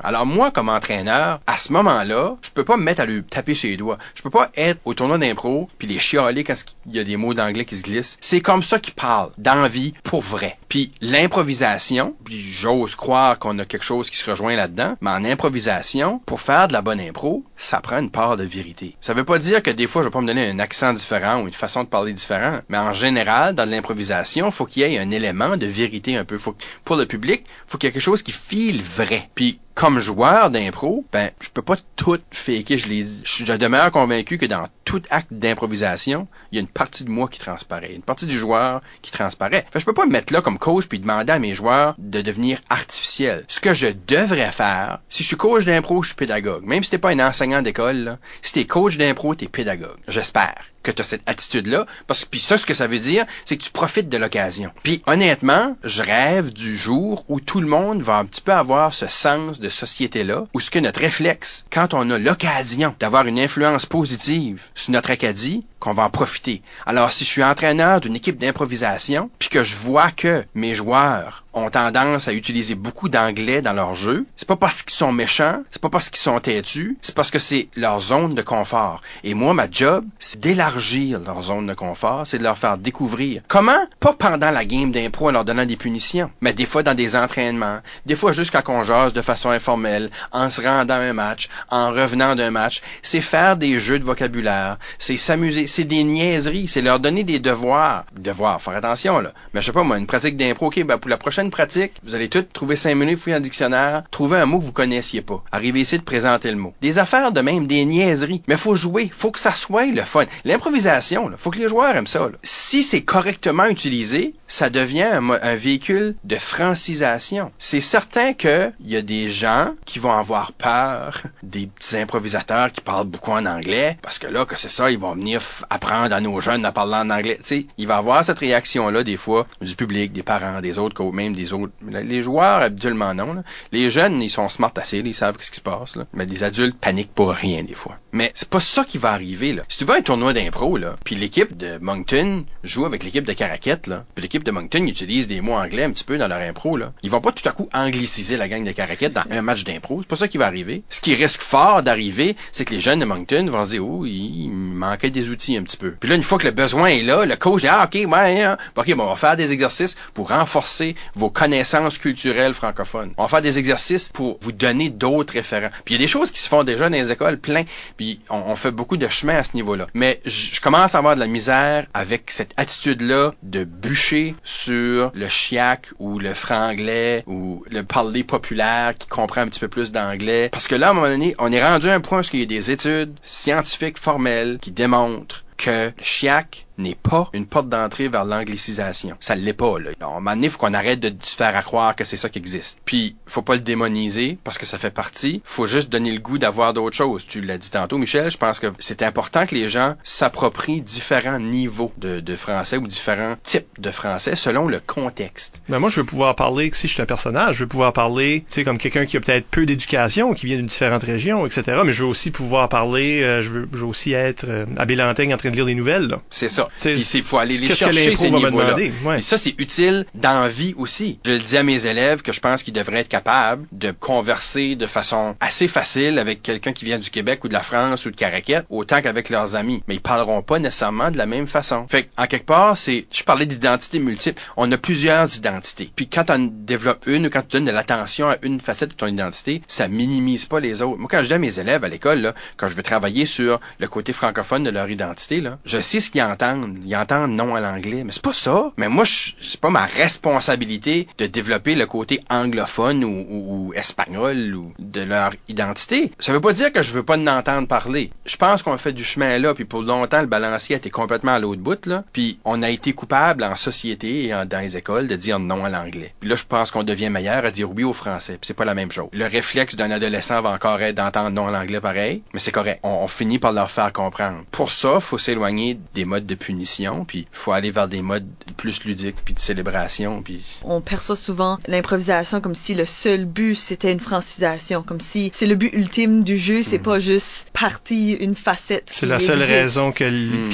Alors moi, comme entraîneur, à ce moment-là, je peux pas me mettre à lui taper sur les doigts. Je peux pas être au tournoi d'impro puis les chialer quand il y a des mots d'anglais qui se glissent. C'est comme ça qu'ils parlent, d'envie, pour vrai. Puis l'improvisation, puis j'ose croire qu'on a quelque chose qui se rejoint là-dedans, mais en improvisation, pour faire de la bonne impro, ça prend une part de vérité. Ça veut pas dire que des fois, je vais pas me donner un accent différent ou une façon de parler différent, mais en général, dans l'improvisation, faut qu'il y ait un élément de vérité un peu. Pour le public, faut qu'il y ait quelque chose qui file vrai. Puis comme joueur d'impro, ben, je peux pas tout faker, je l'ai dit. Je, demeure convaincu que dans tout acte d'improvisation, il y a une partie de moi qui transparaît, une partie du joueur qui transparaît. Fait, je peux pas me mettre là comme coach puis demander à mes joueurs de devenir artificiels. Ce que je devrais faire, si je suis coach d'impro, je suis pédagogue. Même si t'es pas un enseignant d'école, si t'es coach d'impro, t'es pédagogue. J'espère que tu as cette attitude-là. Parce que puis ça, ce que ça veut dire, c'est que tu profites de l'occasion. Puis honnêtement, je rêve du jour où tout le monde va un petit peu avoir ce sens de société-là, où ce que notre réflexe, quand on a l'occasion d'avoir une influence positive sur notre acadie, qu'on va en profiter. Alors si je suis entraîneur d'une équipe d'improvisation, puis que je vois que mes joueurs ont tendance à utiliser beaucoup d'anglais dans leur jeu, c'est pas parce qu'ils sont méchants, c'est pas parce qu'ils sont têtus, c'est parce que c'est leur zone de confort. Et moi, ma job, c'est d'élargir leur zone de confort, c'est de leur faire découvrir. Comment? Pas pendant la game d'impro en leur donnant des punitions, mais des fois dans des entraînements, des fois juste quand on jase de façon informelle, en se rendant à un match, en revenant d'un match. C'est faire des jeux de vocabulaire, c'est s'amuser, c'est des niaiseries, c'est leur donner des devoirs. Devoirs, faire attention là. Mais je sais pas moi, une pratique d'impro, ok, ben pour la prochaine pratique, vous allez tout trouver cinq minutes, fouiller le dictionnaire, trouver un mot que vous connaissiez pas. Arrivez ici de présenter le mot. Des affaires de même, des niaiseries. Mais faut jouer, faut que ça soit le fun. L'improvisation, faut que les joueurs aiment ça. Là. Si c'est correctement utilisé, ça devient un, un véhicule de francisation. C'est certain qu'il y a des gens qui vont avoir peur des petits improvisateurs qui parlent beaucoup en anglais, parce que là, que c'est ça, ils vont venir apprendre à nos jeunes à parler en anglais. Sais, il va avoir cette réaction-là des fois du public, des parents, des autres, même des autres. Les joueurs, habituellement, non. Les jeunes, ils sont smart assez, ils savent ce qui se passe. Mais les adultes paniquent pour rien, des fois. Mais c'est pas ça qui va arriver. Là. Si tu veux un tournoi d'impro, là, puis l'équipe de Moncton joue avec l'équipe de Caraquette, là, puis l'équipe de Moncton utilise des mots anglais un petit peu dans leur impro, là, ils vont pas tout à coup angliciser la gang de Caraquette dans un match d'impro. C'est pas ça qui va arriver. Ce qui risque fort d'arriver, c'est que les jeunes de Moncton vont se dire, oh, il manquait des outils un petit peu. Puis là, une fois que le besoin est là, le coach dit, ah, ok, ouais, hein, ok, bon, on va faire des exercices pour renforcer vos connaissances culturelles francophones. On va faire des exercices pour vous donner d'autres référents. Puis il y a des choses qui se font déjà dans les écoles, plein. Puis on, fait beaucoup de chemin à ce niveau-là. Mais je commence à avoir de la misère avec cette attitude-là de bûcher sur le chiac ou le franglais ou le parler populaire qui comprend un petit peu plus d'anglais. Parce que là, à un moment donné, on est rendu à un point où il y a des études scientifiques formelles qui démontrent que le chiac n'est pas une porte d'entrée vers l'anglicisation. Ça l'est pas, là. À un moment donné, faut qu'on arrête de se faire à croire que c'est ça qui existe. Puis, faut pas le démoniser, parce que ça fait partie. Faut juste donner le goût d'avoir d'autres choses. Tu l'as dit tantôt, Michel, je pense que c'est important que les gens s'approprient différents niveaux de, de, français ou différents types de français selon le contexte. Ben moi, je veux pouvoir parler, si je suis un personnage, je veux pouvoir parler, tu sais, comme quelqu'un qui a peut-être peu d'éducation, qui vient d'une différente région, etc. Mais je veux aussi pouvoir parler, euh, je, veux, je, veux, aussi être euh, à Bélantaigne en train de lire des nouvelles. C'est ça. Puis il faut aller les chercher ces niveaux-là. Ouais. ça, c'est utile dans la vie aussi. Je le dis à mes élèves que je pense qu'ils devraient être capables de converser de façon assez facile avec quelqu'un qui vient du Québec ou de la France ou de Caraquette, autant qu'avec leurs amis. Mais ils parleront pas nécessairement de la même façon. Fait en quelque part, c'est, je parlais d'identité multiple. On a plusieurs identités. Puis quand on développe une ou quand tu donnes de l'attention à une facette de ton identité, ça minimise pas les autres. Moi, quand je dis à mes élèves à l'école, là, quand je veux travailler sur le côté francophone de leur identité, là, je sais ce qu'ils entendent. Ils entendent non à l'anglais. Mais c'est pas ça. Mais moi, c'est pas ma responsabilité de développer le côté anglophone ou, espagnol ou de leur identité. Ça veut pas dire que je veux pas l'entendre parler. Je pense qu'on fait du chemin là, puis pour longtemps, le balancier été complètement à l'autre bout, là. Puis on a été coupable en société et dans les écoles de dire non à l'anglais. Puis là, je pense qu'on devient meilleur à dire oui au français. Puis c'est pas la même chose. Le réflexe d'un adolescent va encore être d'entendre non à l'anglais pareil, mais c'est correct. On, on, finit par leur faire comprendre. Pour ça, faut s'éloigner des modes de punition, puis faut aller vers des modes plus ludiques, puis de célébration, puis... On perçoit souvent l'improvisation comme si le seul but, c'était une francisation, comme si c'est le but ultime du jeu, c'est mm. pas juste partie, une facette C'est la seule existe. raison que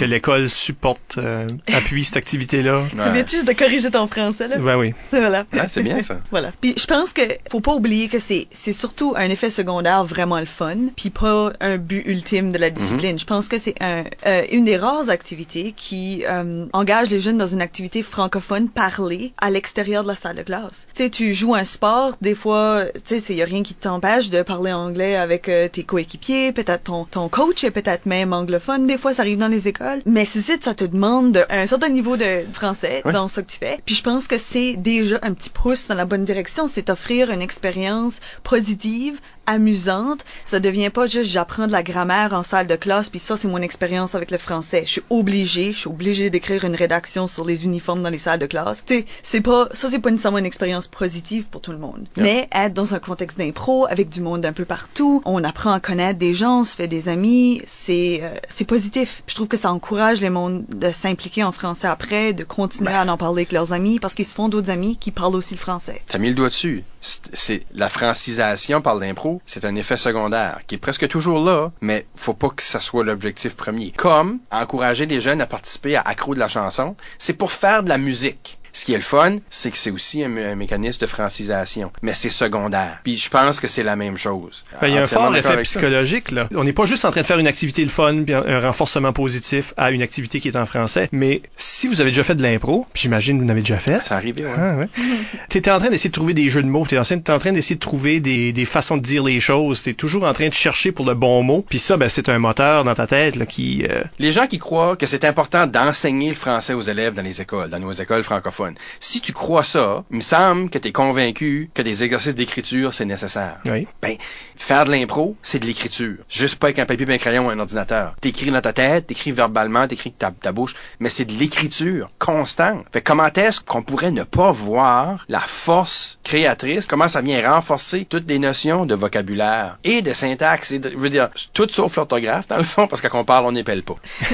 l'école mm. supporte, euh, appuie cette activité-là. Ouais. viens juste de corriger ton français, là? Ben oui. Voilà. Ouais, c'est bien, ça. voilà. Puis je pense que faut pas oublier que c'est surtout un effet secondaire vraiment le fun, puis pas un but ultime de la discipline. Mm -hmm. Je pense que c'est un, euh, une des rares activités qui euh, engage les jeunes dans une activité francophone parlée à l'extérieur de la salle de classe. Tu sais, tu joues un sport, des fois, tu sais, il y a rien qui t'empêche de parler anglais avec euh, tes coéquipiers, peut-être ton, ton coach est peut-être même anglophone, des fois ça arrive dans les écoles, mais c'est ça, ça te demande un certain niveau de français Ouais. dans ce que tu fais. Puis je pense que c'est déjà un petit pouce dans la bonne direction, c'est offrir une expérience positive, amusante. Ça devient pas juste j'apprends de la grammaire en salle de classe, puis ça c'est mon expérience avec le français. Je suis obligée, je suis obligée d'écrire une rédaction sur les uniformes dans les salles de classe. Tu sais, c'est pas ça c'est pas nécessairement une expérience positive pour tout le monde. Yeah. Mais être dans un contexte d'impro avec du monde un peu partout, on apprend à connaître des gens, on se fait des amis, c'est euh, c'est positif. Je trouve que ça encourage les mondes de s'impliquer en français après, de continuer Ben. à en parler avec leurs amis parce qu'ils se font d'autres amis qui parlent aussi le français. T'as mis le doigt dessus. C'est la francisation par l'impro, c'est un effet secondaire qui est presque toujours là, mais faut pas que ça soit l'objectif premier. Comme encourager les jeunes à participer à Accro de la chanson, c'est pour faire de la musique. Ce qui est le fun, c'est que c'est aussi un, mé- un mécanisme de francisation, mais c'est secondaire. Puis je pense que c'est la même chose. Ben, il y a un fort effet ça. psychologique. Là. On n'est pas juste en train de faire une activité le fun, puis un, un renforcement positif à une activité qui est en français, mais si vous avez déjà fait de l'impro, puis j'imagine que vous en avez déjà fait, Ça arrivait, ouais. Ah, ouais. T'étais en train d'essayer de trouver des jeux de mots, t'es en train, t'es en train d'essayer de trouver des, des façons de dire les choses, t'es toujours en train de chercher pour le bon mot, puis ça, ben, c'est un moteur dans ta tête là, qui... euh, Les gens qui croient que c'est important d'enseigner le français aux élèves dans les écoles, dans nos écoles francophones, si tu crois ça, il me semble que tu es convaincu que des exercices d'écriture, c'est nécessaire. oui. Ben, faire de l'impro, c'est de l'écriture. Juste pas avec un papier, un crayon ou un ordinateur. T'écris dans ta tête, t'écris verbalement, t'écris avec ta, ta bouche, mais c'est de l'écriture constante. Fait comment est-ce qu'on pourrait ne pas voir la force créatrice, comment ça vient renforcer toutes les notions de vocabulaire et de syntaxe, et de, je veux dire, tout sauf l'orthographe, dans le fond, parce que quand on parle, on n'épelle pas.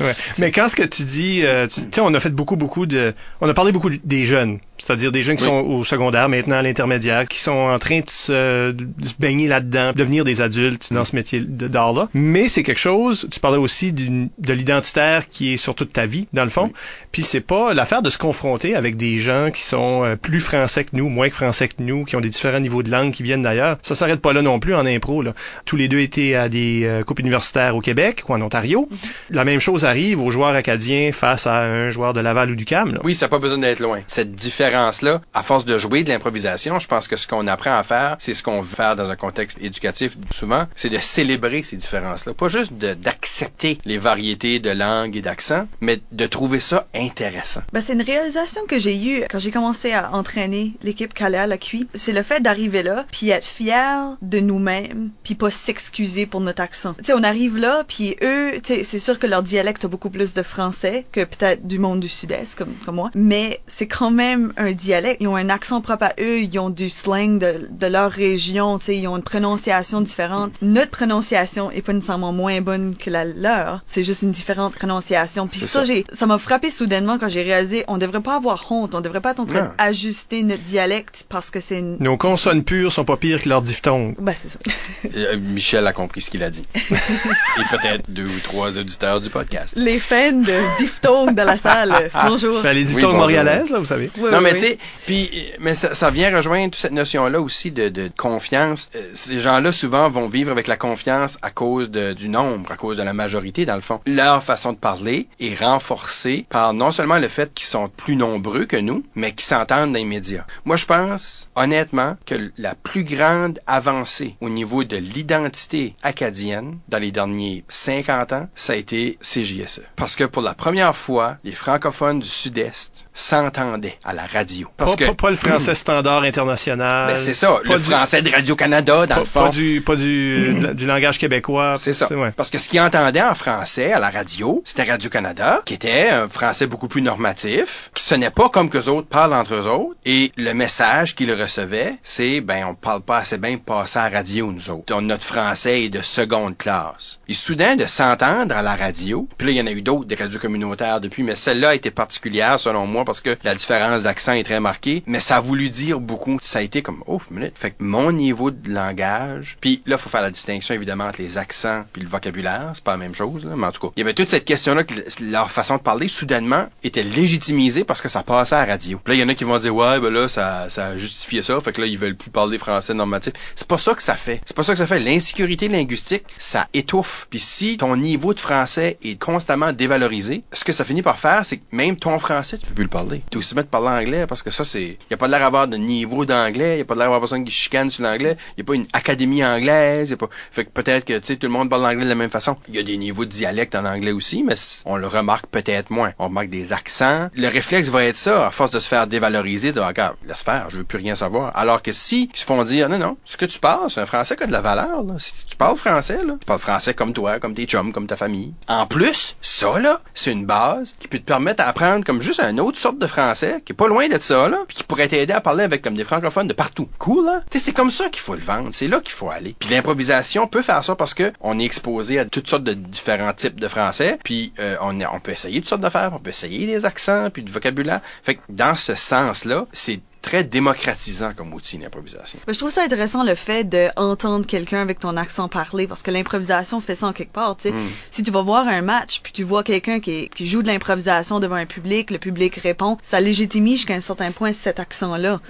Ouais. Mais quand ce que tu dis, euh, tu tu sais, on a fait beaucoup, beaucoup de, on a parlé beaucoup des jeunes, c'est-à-dire des jeunes qui Oui. sont au secondaire, maintenant à l'intermédiaire, qui sont en train de se, de se baigner là-dedans, devenir des adultes dans ce métier de- d'art-là. Mais c'est quelque chose, tu parlais aussi de l'identitaire qui est sur toute ta vie, dans le fond. Oui. Puis c'est pas l'affaire de se confronter avec des gens qui sont euh, plus français que nous, moins que français que nous, qui ont des différents niveaux de langue, qui viennent d'ailleurs. Ça s'arrête pas là non plus en impro. Là. Tous les deux étaient à des euh, coupes universitaires au Québec ou en Ontario. La même chose arrive aux joueurs acadiens face à un joueur de Laval ou du Cam. Là. Oui, ça n'a pas besoin d'être loin. Cette différence-là, à force de jouer de l'improvisation, je pense que ce qu'on apprend à faire, c'est ce qu'on veut faire dans un contexte éducatif souvent, c'est de célébrer ces différences-là. Pas juste d'accepter les variétés de langue et d'accent, mais de trouver ça intéressant. Ben, c'est une réalisation que j'ai eue quand j'ai commencé à entraîner l'équipe Calais à la QI. C'est le fait d'arriver là, puis être fier de nous-mêmes, puis pas s'excuser pour notre accent. Tu sais, on arrive là, puis eux, c'est sûr que leur dialecte a beaucoup plus de français que peut-être du monde du sud-est, comme, comme moi, mais c'est quand même un dialecte. Ils ont un accent propre à eux, ils ont du slang de, de leur région, tu sais, ils ont une prononciation différente. Notre prononciation est pas nécessairement moins bonne que la leur, c'est juste une différente prononciation. Puis ça, ça. j'ai, ça m'a frappé soudainement quand j'ai réalisé, on devrait pas avoir honte, on devrait pas être en train d'ajuster notre dialecte parce que c'est une... Nos consonnes pures sont pas pires que leurs diphtongues. Ben, c'est ça. Euh, Michel a compris ce qu'il a dit. et peut-être deux ou trois auditeurs du podcast. Les fans de diphtongue dans la salle, bonjour. Ben, les diphtongues bonjour. montréalaises, là, vous savez. Oui, non, oui, mais oui. tu sais, puis, mais ça, ça vient rejoindre toute cette notion-là aussi de, de confiance. Euh, ces gens-là, souvent, vont vivre avec la confiance à cause de- du nombre, à cause de la majorité, dans le fond. Leur façon de parler est renforcée par non seulement le fait qu'ils sont plus nombreux que nous, mais qu'ils s'entendent dans les médias. Moi, je pense, honnêtement, que la plus grande avancée au niveau de l'identité acadienne dans les derniers 50 ans, ça a été CJSE. Parce que pour la première fois, les francophones du Sud-Est s'entendaient à la radio. Parce Pas, que pas- pas le français standard international. ben, c'est ça, le du- français de Radio-Canada, dans Pas, le fond. pas du, pas du, du langage québécois. C'est ça. ouais. Parce que ce qu'ils entendaient en français à la radio, c'était Radio-Canada, qui était un français beaucoup plus normatif, qui sonnait pas comme que autres parlent entre eux autres, et le message qu'ils recevaient, c'est, ben, on parle pas assez bien passer à la radio, nous autres. On- Notre français est de seconde classe. Et soudain, de s'entendre à la radio, puis là, il y en a eu d'autres, des radios communautaires depuis, mais celle-là a été particulière, selon moi, parce que la différence d'accent est très marqué, mais ça a voulu dire beaucoup. Ça a été comme, oh, une minute. Fait que mon niveau de langage, puis là, faut faire la distinction évidemment entre les accents puis le vocabulaire, c'est pas la même chose, là, mais en tout cas, il y avait toute cette question-là que leur façon de parler, soudainement, était légitimisée parce que ça passait à la radio. Puis là, il y en a qui vont dire, ouais, ben là, ça, ça a justifié ça, fait que là, ils veulent plus parler français normatif. C'est pas ça que ça fait. C'est pas ça que ça fait. L'insécurité linguistique, ça étouffe. Puis si ton niveau de français est constamment dévalorisé, ce que ça finit par faire, c'est que même ton français, tu peux plus le parler. Tu aussi mettre parler anglais parce que ça, c'est, y a pas de l'air d'avoir de niveau d'anglais, y a pas de l'air d'avoir personne qui chicane sur l'anglais, y a pas une académie anglaise, y a pas, fait que peut-être que, tu sais, tout le monde parle l'anglais de la même façon. Il y a des niveaux de dialecte en anglais aussi, mais on le remarque peut-être moins. On remarque des accents. Le réflexe va être ça, à force de se faire dévaloriser, de, regarde, laisse faire, je veux plus rien savoir. Alors que si, ils se font dire, non, non, ce que tu parles, c'est un français qui a de la valeur, là. Si tu parles français, là, tu parles français comme toi, comme tes chums, comme ta famille. En plus, ça, là, c'est une base qui peut te permettre d'apprendre comme juste une autre sorte de français, qui est pas loin d'être ça, là, puis qui pourrait t'aider à parler avec comme des francophones de partout. Cool, hein? Tu c'est comme ça qu'il faut le vendre. C'est là qu'il faut aller. Puis l'improvisation peut faire ça parce que on est exposé à toutes sortes de différents types de français, puis euh, on, on peut essayer toutes sortes d'affaires, on peut essayer des accents, puis du vocabulaire. Fait que dans ce sens-là, c'est très démocratisant comme outil d'improvisation. Je trouve ça intéressant le fait d'entendre quelqu'un avec ton accent parler parce que l'improvisation fait ça en quelque part. Tu sais. Mm. Si tu vas voir un match puis tu vois quelqu'un qui, qui joue de l'improvisation devant un public, le public répond, ça légitimise jusqu'à un certain point cet accent-là.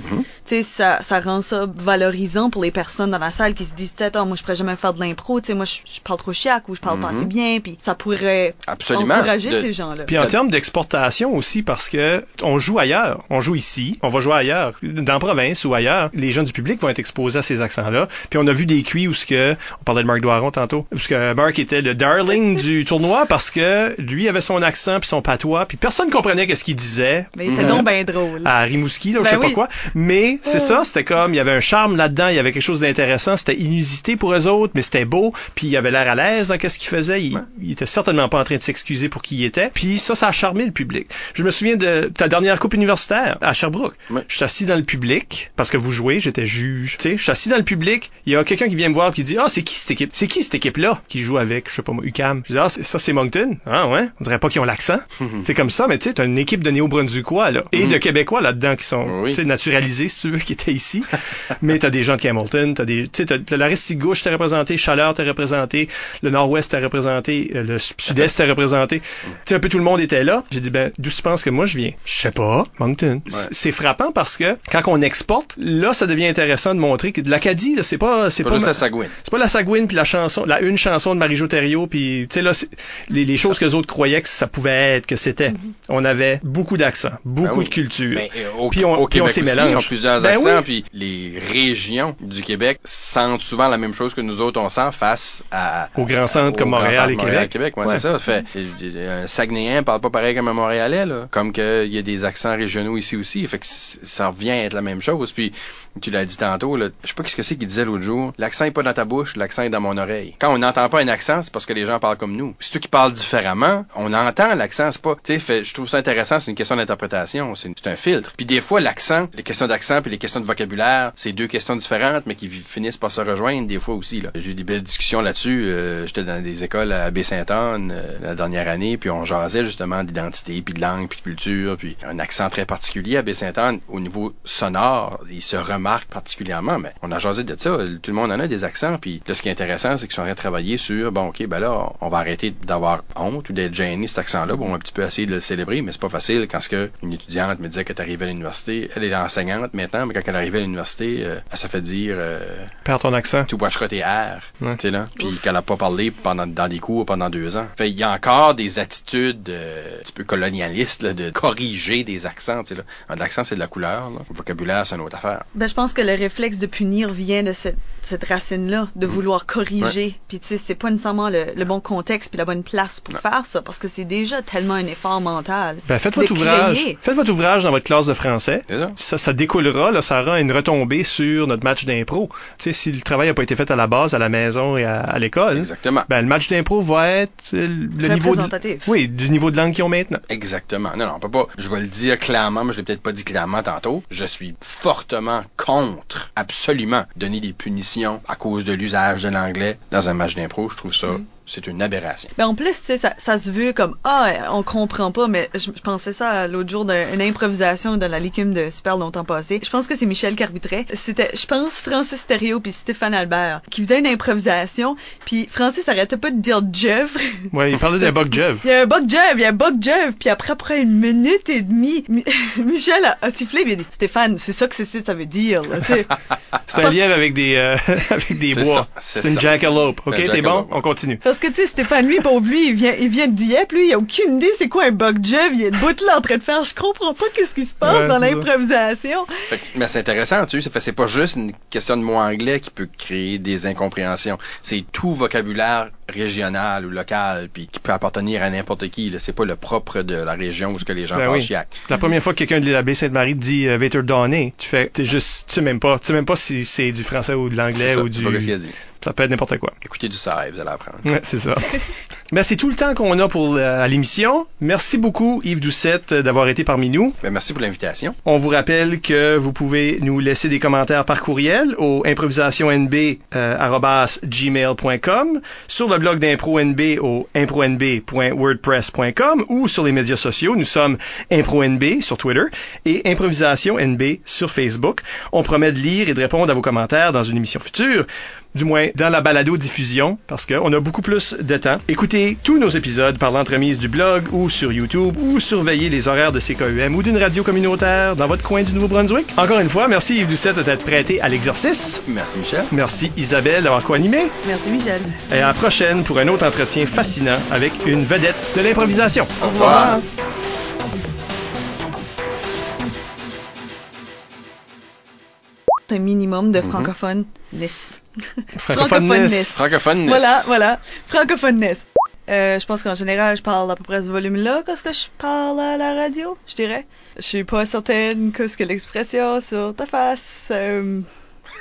Sais, ça, ça rend ça valorisant pour les personnes dans la salle qui se disent peut-être oh, moi je pourrais jamais faire de l'impro, moi je, je parle trop chiac ou je parle pas assez bien puis ça pourrait Absolument. encourager De- ces gens-là. Puis en termes d'exportation aussi, parce que on joue ailleurs, on joue ici, on va jouer ailleurs, dans la province ou ailleurs, les gens du public vont être exposés à ces accents-là. Puis on a vu des cuits où ce que, on parlait de Marc Doiron tantôt, où ce que Marc était le darling du tournoi parce que lui avait son accent puis son patois, puis personne comprenait qu'est-ce qu'il disait Mais il était donc bien drôle. à Rimouski, là, je Ben sais pas quoi. Mais c'est ça, c'était comme, il y avait un charme là-dedans, il y avait quelque chose d'intéressant, c'était inusité pour eux autres, mais c'était beau, puis il avait l'air à l'aise dans qu'est-ce qu'il faisait. Il, il était certainement pas en train de s'excuser pour qui il était. Puis ça, ça a charmé le public. Je me souviens de ta dernière coupe universitaire à Sherbrooke. Ouais. Je suis assis dans le public, parce que vous jouez, j'étais juge. Tu sais, je suis assis dans le public, il y a quelqu'un qui vient me voir puis il dit, ah, c'est qui cette équipe? C'est qui cette équipe-là qui joue avec, je sais pas moi, UCAM? Je dis, ah, ça, c'est Moncton. Ah, ouais. On dirait pas qu'ils ont l'accent. c'est comme ça, mais tu sais, t'as une équipe de Néo-Brunswickois, là, et Mhm. de Québécois là-dedans qui sont, Oui. tu sais, naturalisés, si tu veux, qui étaient ici. mais t'as des gens de Hamilton, t'as des, tu sais, t'as t'as la Restigouche t'es représenté, Chaleur t'es représenté, le Nord-Ouest t'es représenté, euh, le Sud-Est t'es représenté. Tu sais, un peu tout le monde était là. J'ai dit, ben, d'où tu penses que moi je viens? Je sais pas, Moncton. C'est frappant parce que quand on exporte, là, ça devient intéressant de montrer que de l'Acadie, c'est pas, c'est Pas pas, juste ma- la sagouine. c'est pas la Sagouine puis la chanson, la une chanson de Marie-Jo Thériault puis tu sais là les, les choses que les autres croyaient que ça pouvait être que c'était. On avait beaucoup d'accent, beaucoup Ben oui. de culture. Ben, euh, au, Puis on- au puis on Québec aussi, mélange. ont plusieurs Ben accents, oui. puis les régions du Québec sentent souvent la même chose que nous autres on sent face à Aux grands centres au comme grand Montréal centre et Québec. Québec, ouais, Ouais. c'est ça. ça fait, un Saguenayen parle pas pareil comme un Montréalais, là. Comme qu'il y a des accents régionaux ici aussi. Fait que c- ça revient être la même chose. Puis, tu l'as dit tantôt, là, je sais pas ce que c'est qu'il disait l'autre jour. L'accent est pas dans ta bouche, l'accent est dans mon oreille. Quand on n'entend pas un accent, c'est parce que les gens parlent comme nous. Si toi qui parles différemment, on entend l'accent, c'est pas, tu sais, je trouve ça intéressant, c'est une question d'interprétation, c'est c'est un filtre. Puis des fois, l'accent, les questions d'accent puis les questions de vocabulaire, c'est deux questions différentes, mais qui finissent par se rejoindre des fois aussi. J'ai eu des belles discussions là-dessus, euh, j'étais dans des écoles à Baie-Sainte-Anne, euh, la dernière année, puis on jasait justement d'identité, puis de langue, puis de culture, puis un accent très particulier à Baie-Sainte-Anne, au niveau sonore, il se remarque particulièrement, mais on a jasé de ça, tout le monde en a des accents, puis là, ce qui est intéressant, c'est qu'ils sont en train de travailler sur, bon, ok, ben là, on va arrêter d'avoir honte ou d'être gêné cet accent-là, bon, on va un petit peu essayer de le célébrer, mais c'est pas facile quand ce que une étudiante me disait qu'elle est arrivée à l'université, elle est enseignante maintenant, mais quand elle est arrivée à l'université, euh, elle se fait dire, euh, Perds ton accent. tu watcheras tes airs, Ouais. tu sais là, puis qu'elle a pas parlé pendant dans des cours pendant deux ans. Fait il y a encore des attitudes euh, un petit peu colonialistes là, de corriger des accents, tu sais là. Un accent c'est de la couleur, là. le vocabulaire c'est une autre affaire. Ben, je pense que le réflexe de punir vient de cette, cette racine-là, de vouloir corriger. Puis tu sais, c'est pas nécessairement le, le bon contexte puis la bonne place pour faire ça, parce que c'est déjà tellement un effort mental. Ben, faites votre ouvrage. créer. Faites votre ouvrage dans votre classe de français. C'est ça. Ça, ça découlera, là, ça aura une retombée sur notre match d'impro. Tu sais, si le travail n'a pas été fait à la base, à la maison et à, à l'école, Exactement. ben, le match d'impro va être euh, le niveau de, Représentatif. oui, du niveau de langue qu'ils ont maintenant. Exactement. Non, non, on peut pas. Je vais le dire clairement, mais je l'ai peut-être pas dit clairement tantôt. Je suis fortement contre, absolument, donner des punitions à cause de l'usage de l'anglais dans un match d'impro. Je trouve ça c'est une aberration. Ben en plus, tu sais, ça, ça se veut comme ah, on comprend pas, mais je, je pensais ça l'autre jour d'une improvisation de la licume de super longtemps passé. Je pense que c'est Michel qui arbitrait. C'était, je pense, Francis Thériault puis Stéphane Albert qui faisaient une improvisation. Puis Francis arrêtait pas de dire Jeff. Ouais, il parlait d'un bug Jeff. Il y a un bug Jeff, il y a un bug Jeff. Puis après, après une minute et demie, Mi- Michel a, a sifflé. Il a dit Stéphane, c'est ça que c'est, ça veut dire. C'est un lièvre avec des, euh, avec des C'est bois. c'est une jackalope. OK, t'es bon? On continue. Parce que tu sais, Stéphane, lui, pauvre lui, il vient, il vient de Dieppe, lui, il a aucune idée c'est quoi un bug Jeff. Il y a une bout là en train de faire. Je comprends pas qu'est-ce qui se passe Ouais, dans l'improvisation. Mais c'est intéressant, tu sais, c'est pas juste une question de mot anglais qui peut créer des incompréhensions. C'est tout vocabulaire régional ou local, puis qui peut appartenir à n'importe qui. Là. C'est pas le propre de la région où ce que les gens Ben parlent oui. chiac. La première fois que quelqu'un de la baie Sainte-Marie te dit euh, Vater Donné, tu fais, t'es juste, tu sais même pas, tu sais même pas si c'est du français ou de l'anglais ou du, pas ce qu'il a dit. Ça peut être n'importe quoi. Écoutez du Saï, vous allez apprendre. Ouais, c'est ça. Ben, c'est tout le temps qu'on a pour à l'émission. Merci beaucoup, Yves Doucette, euh, d'avoir été parmi nous. Ben, merci pour l'invitation. On vous rappelle que vous pouvez nous laisser des commentaires par courriel au improvisationnb@gmail.com, sur le blog d'Impro NB au impronb.wordpress.com ou sur les médias sociaux. Nous sommes ImproNB sur Twitter et Improvisation NB sur Facebook. On promet de lire et de répondre à vos commentaires dans une émission future, du moins dans la balado-diffusion, parce qu'on a beaucoup plus de temps. Écoutez tous nos épisodes par l'entremise du blog ou sur YouTube ou surveillez les horaires de CKUM ou d'une radio communautaire dans votre coin du Nouveau-Brunswick. Encore une fois, merci Yves Doucette d'être prêté à l'exercice. Merci, Michel. Merci Isabelle d'avoir co-animé. Merci, Michel. Et à la prochaine pour un autre entretien fascinant avec une vedette de l'improvisation. Au revoir. Un minimum de Mhm. francophone-ness. Francophoneness. Francophone. Voilà, voilà. Francophone-ness. Euh, je pense qu'en général, je parle à peu près ce volume-là. Qu'est-ce que je parle à la radio, je dirais. Je suis pas certaine qu'est-ce que l'expression sur ta face. Euh,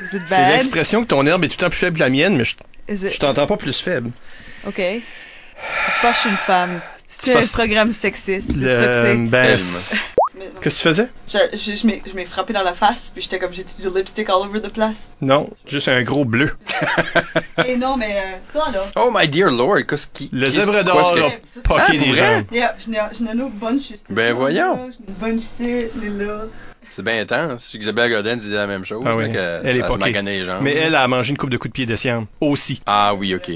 C'est bad? l'expression que ton herbe est tout le temps plus faible que la mienne, mais je, je t'entends pas plus faible. OK. Tu penses que je suis une femme? C'est un penses- programme sexiste. C'est Le- ça que c'est. ben, c'est- Qu'est-ce que tu faisais? Je, je, je m'ai- je m'ai frappé dans la face, puis j'étais comme j'ai du lipstick all over the place? Non, juste un gros bleu. Et non, mais euh, ça là. Oh my dear lord, qu'est-ce qui. Le qu'est-ce- zèbre quoi d'or que- poqué Ah, des gens. Yeah, j'en ai j'en ai un autre bunch. ici. Ben voyons. Une elle est là. C'est bien intense. Isabelle Godin disait la même chose. Ah oui, là, que elle est ça se poquée. maganait les jambes. Mais elle a mangé une coupe de coups de pied de science aussi. Ah oui, ok.